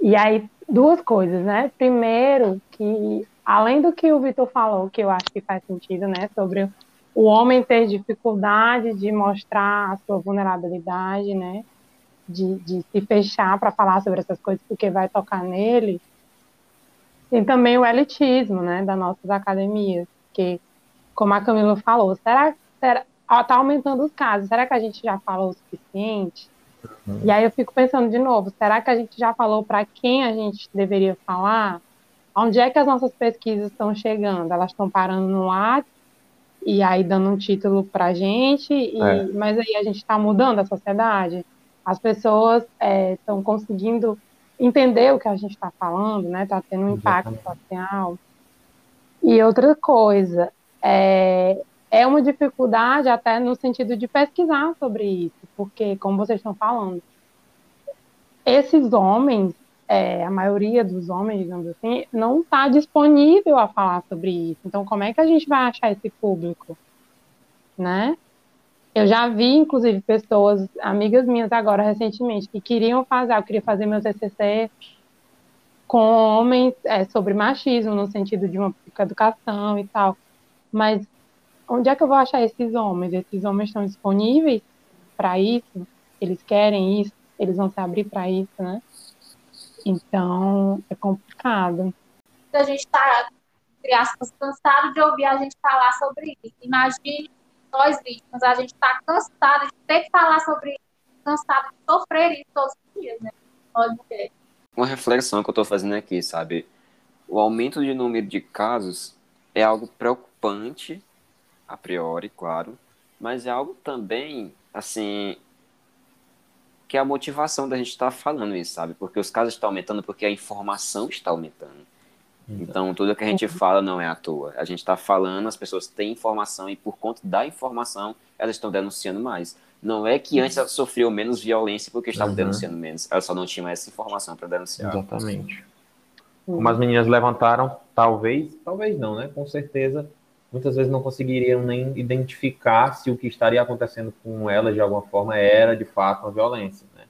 E aí, duas coisas, né? Primeiro, que além do que o Vitor falou, que eu acho que faz sentido, né? Sobre o homem ter dificuldade de mostrar a sua vulnerabilidade, né? De, de se fechar para falar sobre essas coisas porque vai tocar nele. Tem também o elitismo, né? Das nossas academias, que, como a Camila falou, será que está aumentando os casos? Será que a gente já falou o suficiente? Uhum. E aí eu fico pensando de novo, será que a gente já falou para quem a gente deveria falar? Onde é que as nossas pesquisas estão chegando? Elas estão parando no WhatsApp e aí dando um título para a gente, e, é. mas aí a gente está mudando a sociedade. As pessoas estão é, conseguindo entender o que a gente está falando, né? Está tendo um impacto social. E outra coisa, é, é uma dificuldade até no sentido de pesquisar sobre isso, porque, como vocês estão falando, esses homens, é, a maioria dos homens, digamos assim, não está disponível a falar sobre isso. Então, como é que a gente vai achar esse público? Né? Eu já vi, inclusive, pessoas, amigas minhas agora, recentemente, que queriam fazer, eu queria fazer meu TCC com homens é, sobre machismo, no sentido de uma educação e tal. Mas onde é que eu vou achar esses homens? Esses homens estão disponíveis para isso? Eles querem isso? Eles vão se abrir para isso, né? Então, é complicado. A gente está, entre aspas, cansado de ouvir a gente falar sobre isso. Imagine nós vítimas, a gente está cansado de ter que falar sobre isso, cansado de sofrer isso todos os dias, né? Nós mulheres. Uma reflexão que eu estou fazendo aqui, sabe? O aumento de número de casos é algo preocupante, a priori, claro, mas é algo também, assim, que é a motivação da gente estar tá falando isso, sabe? Porque os casos estão aumentando porque a informação está aumentando. Então, tudo que a gente fala não é à toa. A gente está falando, as pessoas têm informação e, por conta da informação, elas estão denunciando mais. Não é que antes elas sofriam menos violência porque estavam uhum. denunciando menos. Elas só não tinham essa informação para denunciar. Exatamente. Como as meninas levantaram, talvez, talvez não, né? Com certeza, muitas vezes não conseguiriam nem identificar se o que estaria acontecendo com elas de alguma forma era de fato uma violência, né?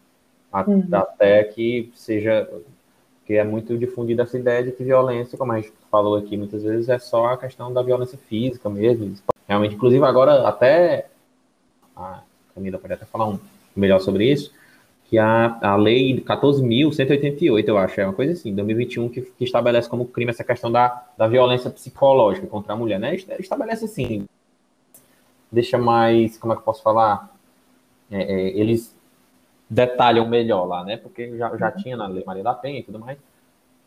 Uhum. Até que seja que é muito difundida essa ideia de que violência, como a gente falou aqui muitas vezes, é só a questão da violência física mesmo. Realmente, inclusive agora até a Camila pode até falar um melhor sobre isso, que a, a lei 14.188, eu acho, é uma coisa assim, 2021, que, que estabelece como crime essa questão da, da violência psicológica contra a mulher, né? Estabelece assim, deixa mais, como é que eu posso falar? É, é, eles detalham melhor lá, né? Porque já, já tinha na Lei Maria da Penha e tudo mais.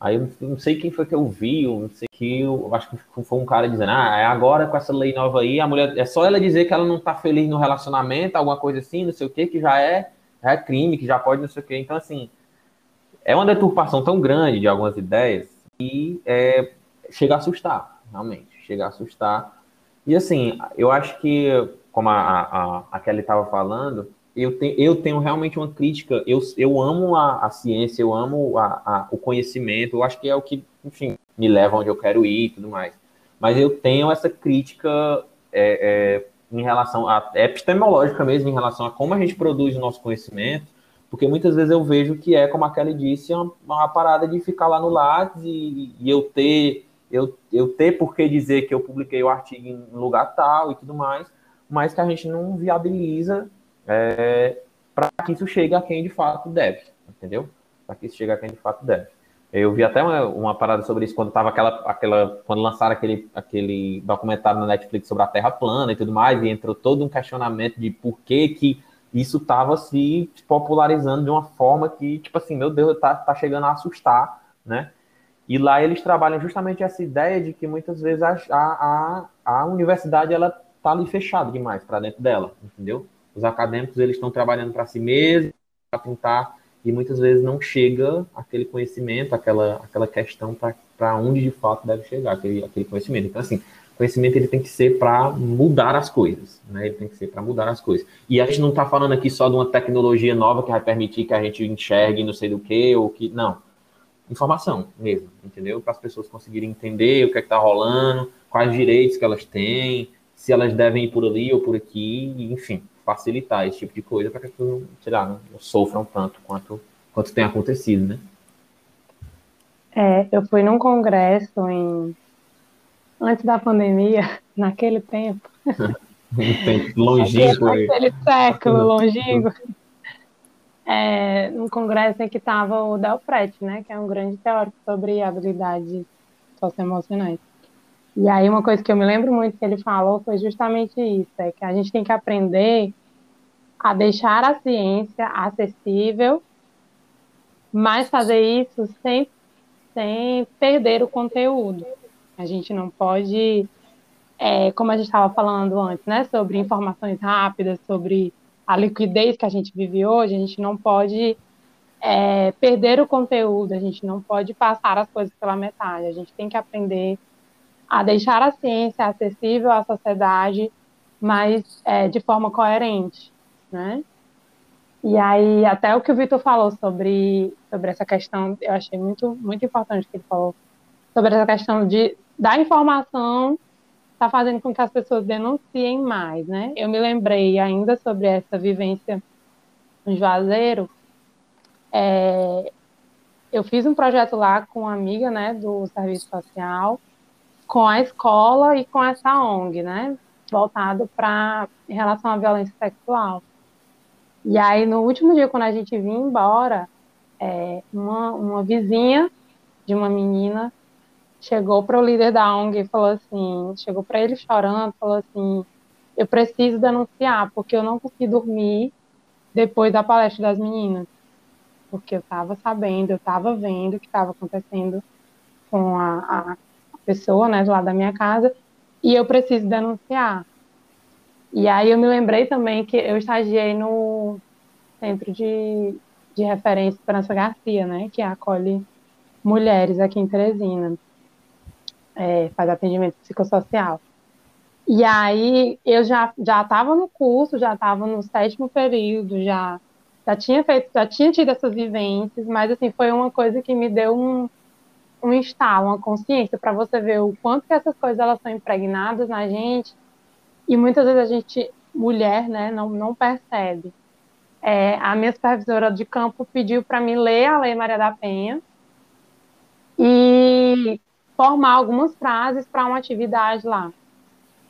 Aí eu não sei quem foi que eu vi, eu não sei que eu acho que foi um cara dizendo, ah, é agora com essa lei nova aí, a mulher é só ela dizer que ela não tá feliz no relacionamento, alguma coisa assim, não sei o que, que já é, é crime, que já pode não sei o que. Então, assim, é uma deturpação tão grande de algumas ideias que é, chega a assustar, realmente, chega a assustar. E assim, eu acho que, como a, a, a Kelly estava falando, eu, te, eu tenho realmente uma crítica. Eu, eu amo a, a ciência, eu amo a, a, o conhecimento, eu acho que é o que, enfim, me leva onde eu quero ir e tudo mais. Mas eu tenho essa crítica é, é, em relação a é epistemológica mesmo, em relação a como a gente produz o nosso conhecimento, porque muitas vezes eu vejo que é, como a Kelly disse, uma, uma parada de ficar lá no Lattes e, e eu ter eu, eu ter por que dizer que eu publiquei o artigo em lugar tal e tudo mais, mas que a gente não viabiliza é, para que isso chegue a quem de fato deve, entendeu? Para que isso chegue a quem de fato deve. Eu vi até uma, uma parada sobre isso quando tava aquela, aquela, quando lançaram aquele, aquele documentário na Netflix sobre a Terra plana e tudo mais, e entrou todo um questionamento de por que que isso estava se popularizando de uma forma que, tipo assim, meu Deus, tá, tá chegando a assustar, né? E lá eles trabalham justamente essa ideia de que muitas vezes a, a, a universidade ela tá ali fechada demais para dentro dela, entendeu? Os acadêmicos eles estão trabalhando para si mesmos, para tentar, e muitas vezes não chega aquele conhecimento, aquela, aquela questão para onde de fato deve chegar aquele, aquele conhecimento. Então, assim, conhecimento ele tem que ser para mudar as coisas, né? Ele tem que ser para mudar as coisas. E a gente não está falando aqui só de uma tecnologia nova que vai permitir que a gente enxergue não sei do que, ou que. Não. Informação mesmo, entendeu? Para as pessoas conseguirem entender o que é está rolando, quais direitos que elas têm, se elas devem ir por ali ou por aqui, enfim facilitar esse tipo de coisa para que as pessoas, sei lá, não, sofram tanto quanto, quanto tem acontecido, né? É, eu fui num congresso em antes da pandemia, naquele tempo. tempo longínquo. Naquele século longínquo. É, num congresso em que estava o Del Prete, né, que é um grande teórico sobre habilidades socioemocionais. E aí uma coisa que eu me lembro muito que ele falou foi justamente isso, é que a gente tem que aprender a deixar a ciência acessível, mas fazer isso sem, sem perder o conteúdo. A gente não pode, é, como a gente estava falando antes, né, sobre informações rápidas, sobre a liquidez que a gente vive hoje, a gente não pode é, perder o conteúdo, a gente não pode passar as coisas pela metade, a gente tem que aprender a deixar a ciência acessível à sociedade, mas é, de forma coerente, né? E aí, até o que o Vitor falou sobre, sobre essa questão, eu achei muito, muito importante que ele falou, sobre essa questão de, da informação está fazendo com que as pessoas denunciem mais, né? Eu me lembrei ainda sobre essa vivência no Juazeiro, é, eu fiz um projeto lá com uma amiga, né, do serviço social, com a escola e com essa ONG, né, voltado para em relação à violência sexual. E aí, no último dia, quando a gente vinha embora, é, uma, uma vizinha de uma menina chegou para o líder da ONG e falou assim, chegou para ele chorando, falou assim, eu preciso denunciar, porque eu não consegui dormir depois da palestra das meninas porque eu estava sabendo, eu estava vendo o que estava acontecendo com a, a, pessoa, né, do lado da minha casa, e eu preciso denunciar. E aí eu me lembrei também que eu estagiei no Centro de, de Referência Esperança Garcia, né, que acolhe mulheres aqui em Teresina, é, faz atendimento psicossocial. E aí eu já já estava no curso, já estava no sétimo período, já já tinha feito, já tinha tido essas vivências, mas assim, foi uma coisa que me deu um, um estalo, uma consciência para você ver o quanto que essas coisas elas são impregnadas na gente e muitas vezes a gente, mulher, né, não, não percebe. É, a minha supervisora de campo pediu para mim ler a Lei Maria da Penha e formar algumas frases para uma atividade lá.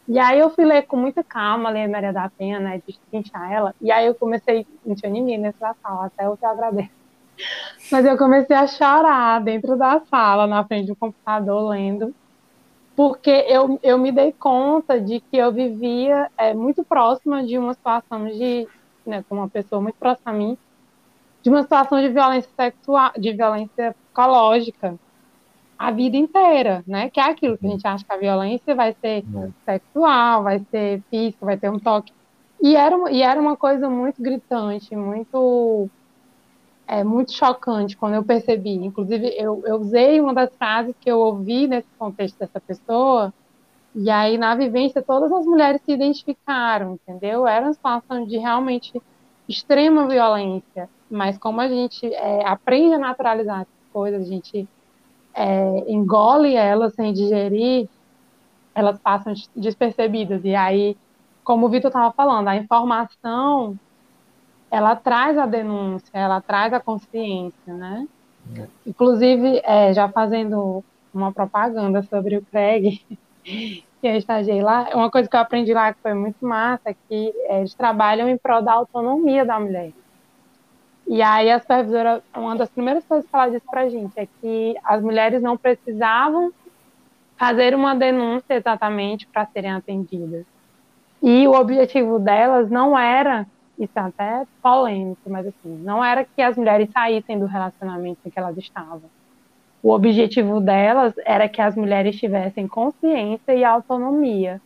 E aí eu fui ler com muita calma, ler Maria da Penha, né, de trinchar ela, e aí eu comecei, não tinha ninguém nessa sala, até eu te agradeço. Mas eu comecei a chorar dentro da sala, na frente do computador, lendo, porque eu, eu me dei conta de que eu vivia é, muito próxima de uma situação de, né, com uma pessoa muito próxima a mim, de uma situação de violência sexual, de violência psicológica, a vida inteira, né? Que é aquilo que a gente acha que a violência vai ser é. sexual, vai ser física, vai ter um toque. E era, e era uma coisa muito gritante, muito é muito chocante quando eu percebi. Inclusive, eu, eu usei uma das frases que eu ouvi nesse contexto dessa pessoa, e aí na vivência todas as mulheres se identificaram, entendeu? Era uma situação de realmente extrema violência, mas como a gente é, aprende a naturalizar essas coisas, a gente é, engole elas sem digerir, elas passam despercebidas. E aí, como o Vitor estava falando, a informação ela traz a denúncia, ela traz a consciência, né? Inclusive, é, já fazendo uma propaganda sobre o Craig, que eu estagiei lá, uma coisa que eu aprendi lá que foi muito massa, é que é, eles trabalham em prol da autonomia da mulher. E aí a supervisora, uma das primeiras coisas que ela disse para a gente é que as mulheres não precisavam fazer uma denúncia exatamente para serem atendidas. E o objetivo delas não era, isso é até polêmico, mas assim, não era que as mulheres saíssem do relacionamento em que elas estavam. O objetivo delas era que as mulheres tivessem consciência e autonomia,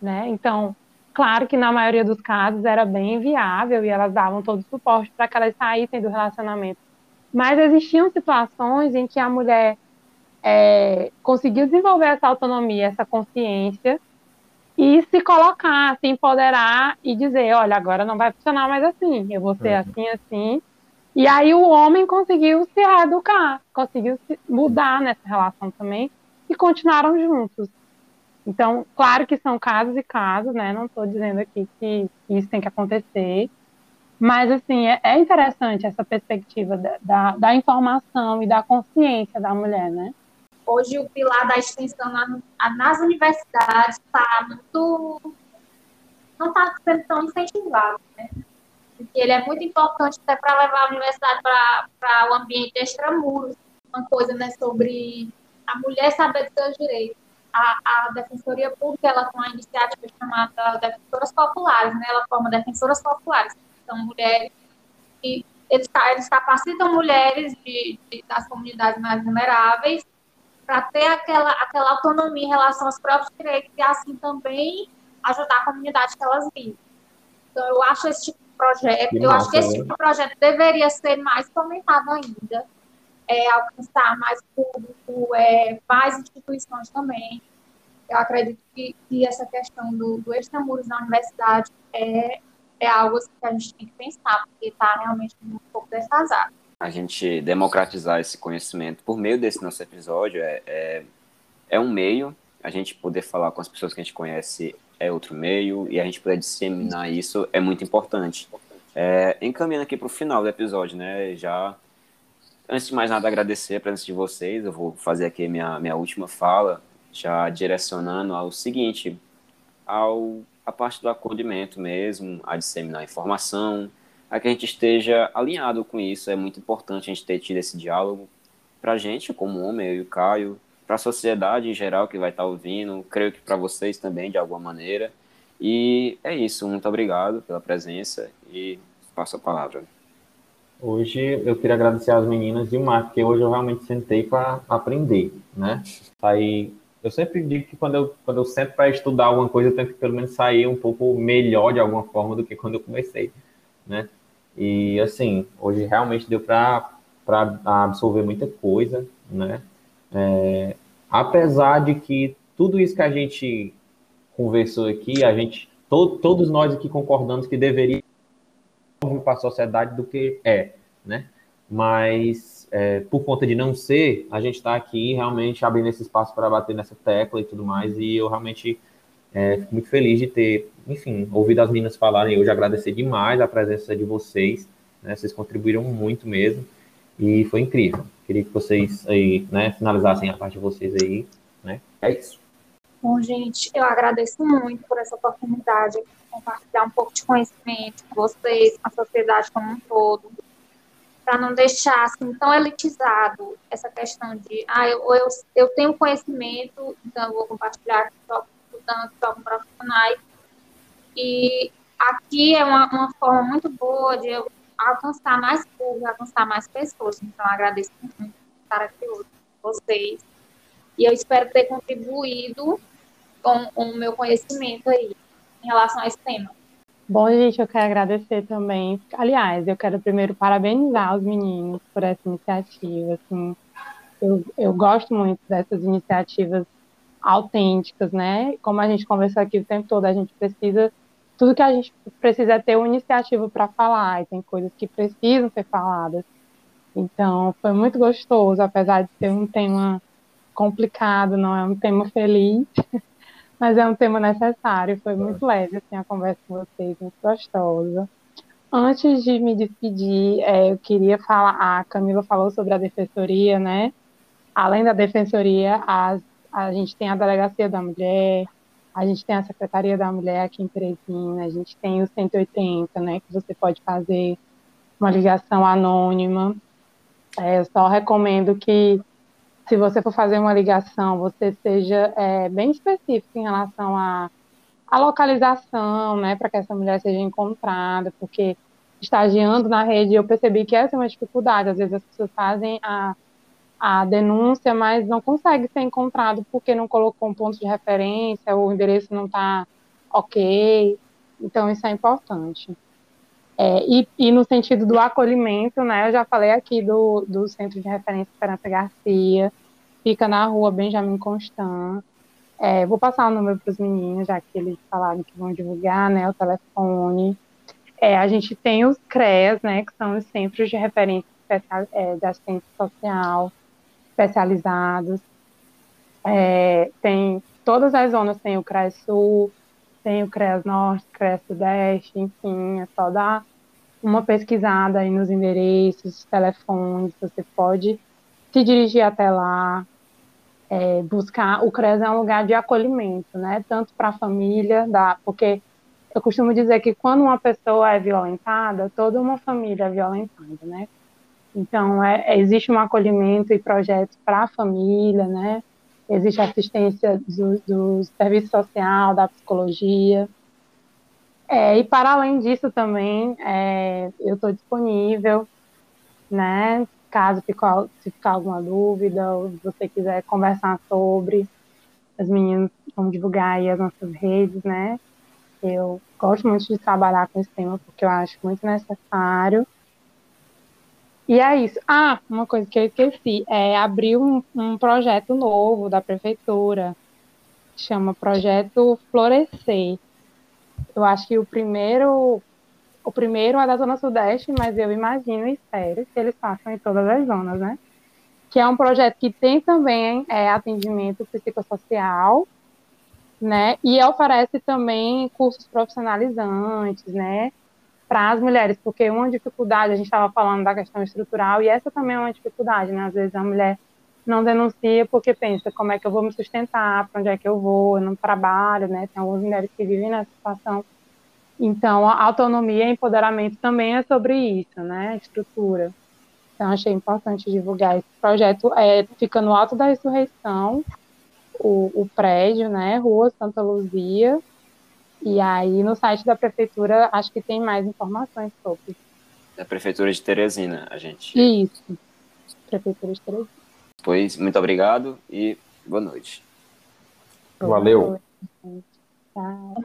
né? Então, Claro que na maioria dos casos era bem viável e elas davam todo o suporte para que elas saíssem do relacionamento. Mas existiam situações em que a mulher é, conseguiu desenvolver essa autonomia, essa consciência e se colocar, se empoderar e dizer, olha, agora não vai funcionar mais assim, eu vou ser uhum. assim, assim. E aí o homem conseguiu se reeducar, conseguiu se mudar nessa relação também e continuaram juntos. Então, claro que são casos e casos, né? Não estou dizendo aqui que isso tem que acontecer, mas, assim, é, é interessante essa perspectiva da, da, da, informação e da consciência da mulher, né? Hoje, o pilar da extensão nas universidades está muito. não está sendo tão incentivado, né? Porque ele é muito importante até para levar a universidade para o ambiente extramuros, uma coisa né, sobre a mulher saber dos seus direitos a, a Defensoria Pública ela tem uma iniciativa chamada Defensoras Populares, né? Ela forma defensoras populares, são mulheres que eles, eles capacitam mulheres de, de, das comunidades mais vulneráveis para ter aquela, aquela autonomia em relação aos próprios direitos e assim também ajudar a comunidade que elas vivem. Então, eu acho esse tipo de projeto, eu acho que esse tipo de projeto deveria ser mais comentado ainda, é, alcançar mais público, é, mais instituições também. Eu acredito que, que essa questão do, do extramuros na universidade é, é algo assim que a gente tem que pensar, porque está realmente um pouco defasado. A gente democratizar esse conhecimento por meio desse nosso episódio é, é, é um meio, a gente poder falar com as pessoas que a gente conhece é outro meio, e a gente poder disseminar isso é muito importante. É, encaminhando aqui para o final do episódio, né, já Antes de mais nada, agradecer a presença de vocês. Eu vou fazer aqui minha, minha última fala, já direcionando ao seguinte, ao a parte do acolhimento mesmo, a disseminar informação, a que a gente esteja alinhado com isso. É muito importante a gente ter tido esse diálogo para a gente, como homem, eu e o Caio, para a sociedade em geral que vai estar tá ouvindo, creio que para vocês também, de alguma maneira. E é isso, muito obrigado pela presença e passo a palavra. Hoje eu queria agradecer às meninas demais, porque hoje eu realmente sentei para aprender, né? Aí eu sempre digo que quando eu, quando eu sento para estudar alguma coisa, eu tenho que pelo menos sair um pouco melhor de alguma forma do que quando eu comecei, né? E assim, hoje realmente deu para absorver muita coisa, né? É, apesar de que tudo isso que a gente conversou aqui, a gente, to, todos nós aqui concordamos que deveria para a sociedade do que é, né? Mas é, por conta de não ser, a gente está aqui realmente abrindo esse espaço para bater nessa tecla e tudo mais, e eu realmente é, fico muito feliz de ter, enfim, ouvido as meninas falarem hoje, agradecer demais a presença de vocês, né? Vocês contribuíram muito mesmo, e foi incrível. Queria que vocês aí, né, finalizassem a parte de vocês aí, né? É isso. Bom, gente, eu agradeço muito por essa oportunidade de compartilhar um pouco de conhecimento com vocês, com a sociedade como um todo, para não deixar assim tão elitizado essa questão de, ah, eu, eu, eu tenho conhecimento, então eu vou compartilhar só estudantes, só com profissionais. E aqui é uma, uma forma muito boa de eu alcançar mais público, alcançar mais pessoas. Então, agradeço muito estar aqui hoje com vocês. E eu espero ter contribuído com, com o meu conhecimento aí em relação a esse tema. Bom, gente, eu quero agradecer também. Aliás, eu quero primeiro parabenizar os meninos por essa iniciativa. Assim, eu, eu gosto muito dessas iniciativas autênticas, né? Como a gente conversou aqui o tempo todo, a gente precisa. Tudo que a gente precisa é ter uma iniciativa para falar, e tem coisas que precisam ser faladas. Então, foi muito gostoso, apesar de ser um tema complicado, não é um tema feliz. Mas é um tema necessário, foi muito leve assim, a conversa com vocês, muito gostosa. Antes de me despedir, é, eu queria falar, a Camila falou sobre a defensoria, né? Além da defensoria, as, a gente tem a delegacia da mulher, a gente tem a secretaria da mulher aqui em Teresina, a gente tem o 180, né? Que você pode fazer uma ligação anônima. É, eu só recomendo que se você for fazer uma ligação, você seja é, bem específico em relação à, à localização, né, para que essa mulher seja encontrada, porque estagiando na rede eu percebi que essa é uma dificuldade, às vezes as pessoas fazem a, a denúncia, mas não consegue ser encontrado porque não colocou um ponto de referência, o endereço não está ok, então isso é importante. É, e, e, no sentido do acolhimento, né, eu já falei aqui do, do Centro de Referência Esperança Garcia, fica na rua Benjamin Constant. É, vou passar o número para os meninos, já que eles falaram que vão divulgar, né, o telefone. É, a gente tem os CREAS, né, que são os Centros de Referência especial, é, de Assistência Social especializados. É, tem todas as zonas, tem o CREAS Sul, tem o CREAS Norte, CREAS Sudeste, enfim, é só dar uma pesquisada aí nos endereços, telefones, você pode se dirigir até lá, é, buscar. O CRES é um lugar de acolhimento, né? Tanto para a família, da, porque eu costumo dizer que quando uma pessoa é violentada, toda uma família é violentada, né? Então, é, existe um acolhimento e projetos para a família, né? existe assistência do, do serviço social, da psicologia. É, e para além disso também, é, eu estou disponível, né? Caso fique, se ficar alguma dúvida, ou você quiser conversar sobre, as meninas vão divulgar aí as nossas redes, né? Eu gosto muito de trabalhar com esse tema porque eu acho muito necessário. E é isso. Ah, uma coisa que eu esqueci, é abrir um, um projeto novo da prefeitura, chama Projeto Florescer. Eu acho que o primeiro, o primeiro é da Zona Sudeste, mas eu imagino e espero que eles façam em todas as zonas, né? Que é um projeto que tem também é, atendimento psicossocial, né? E oferece também cursos profissionalizantes, né? Para as mulheres, porque uma dificuldade, a gente estava falando da questão estrutural, e essa também é uma dificuldade, né? Às vezes a mulher não denuncia porque pensa como é que eu vou me sustentar, para onde é que eu vou, eu não trabalho, né? Tem algumas mulheres que vivem nessa situação. Então, a autonomia e empoderamento também é sobre isso, né? Estrutura. Então, achei importante divulgar esse projeto. É, fica no Alto da Ressurreição, o, o prédio, né? Rua Santa Luzia, e aí no site da prefeitura acho que tem mais informações sobre. Da prefeitura de Teresina, a gente. Isso. Prefeitura de Teresina. Pois, muito obrigado e boa noite. Valeu. Noite. Tchau.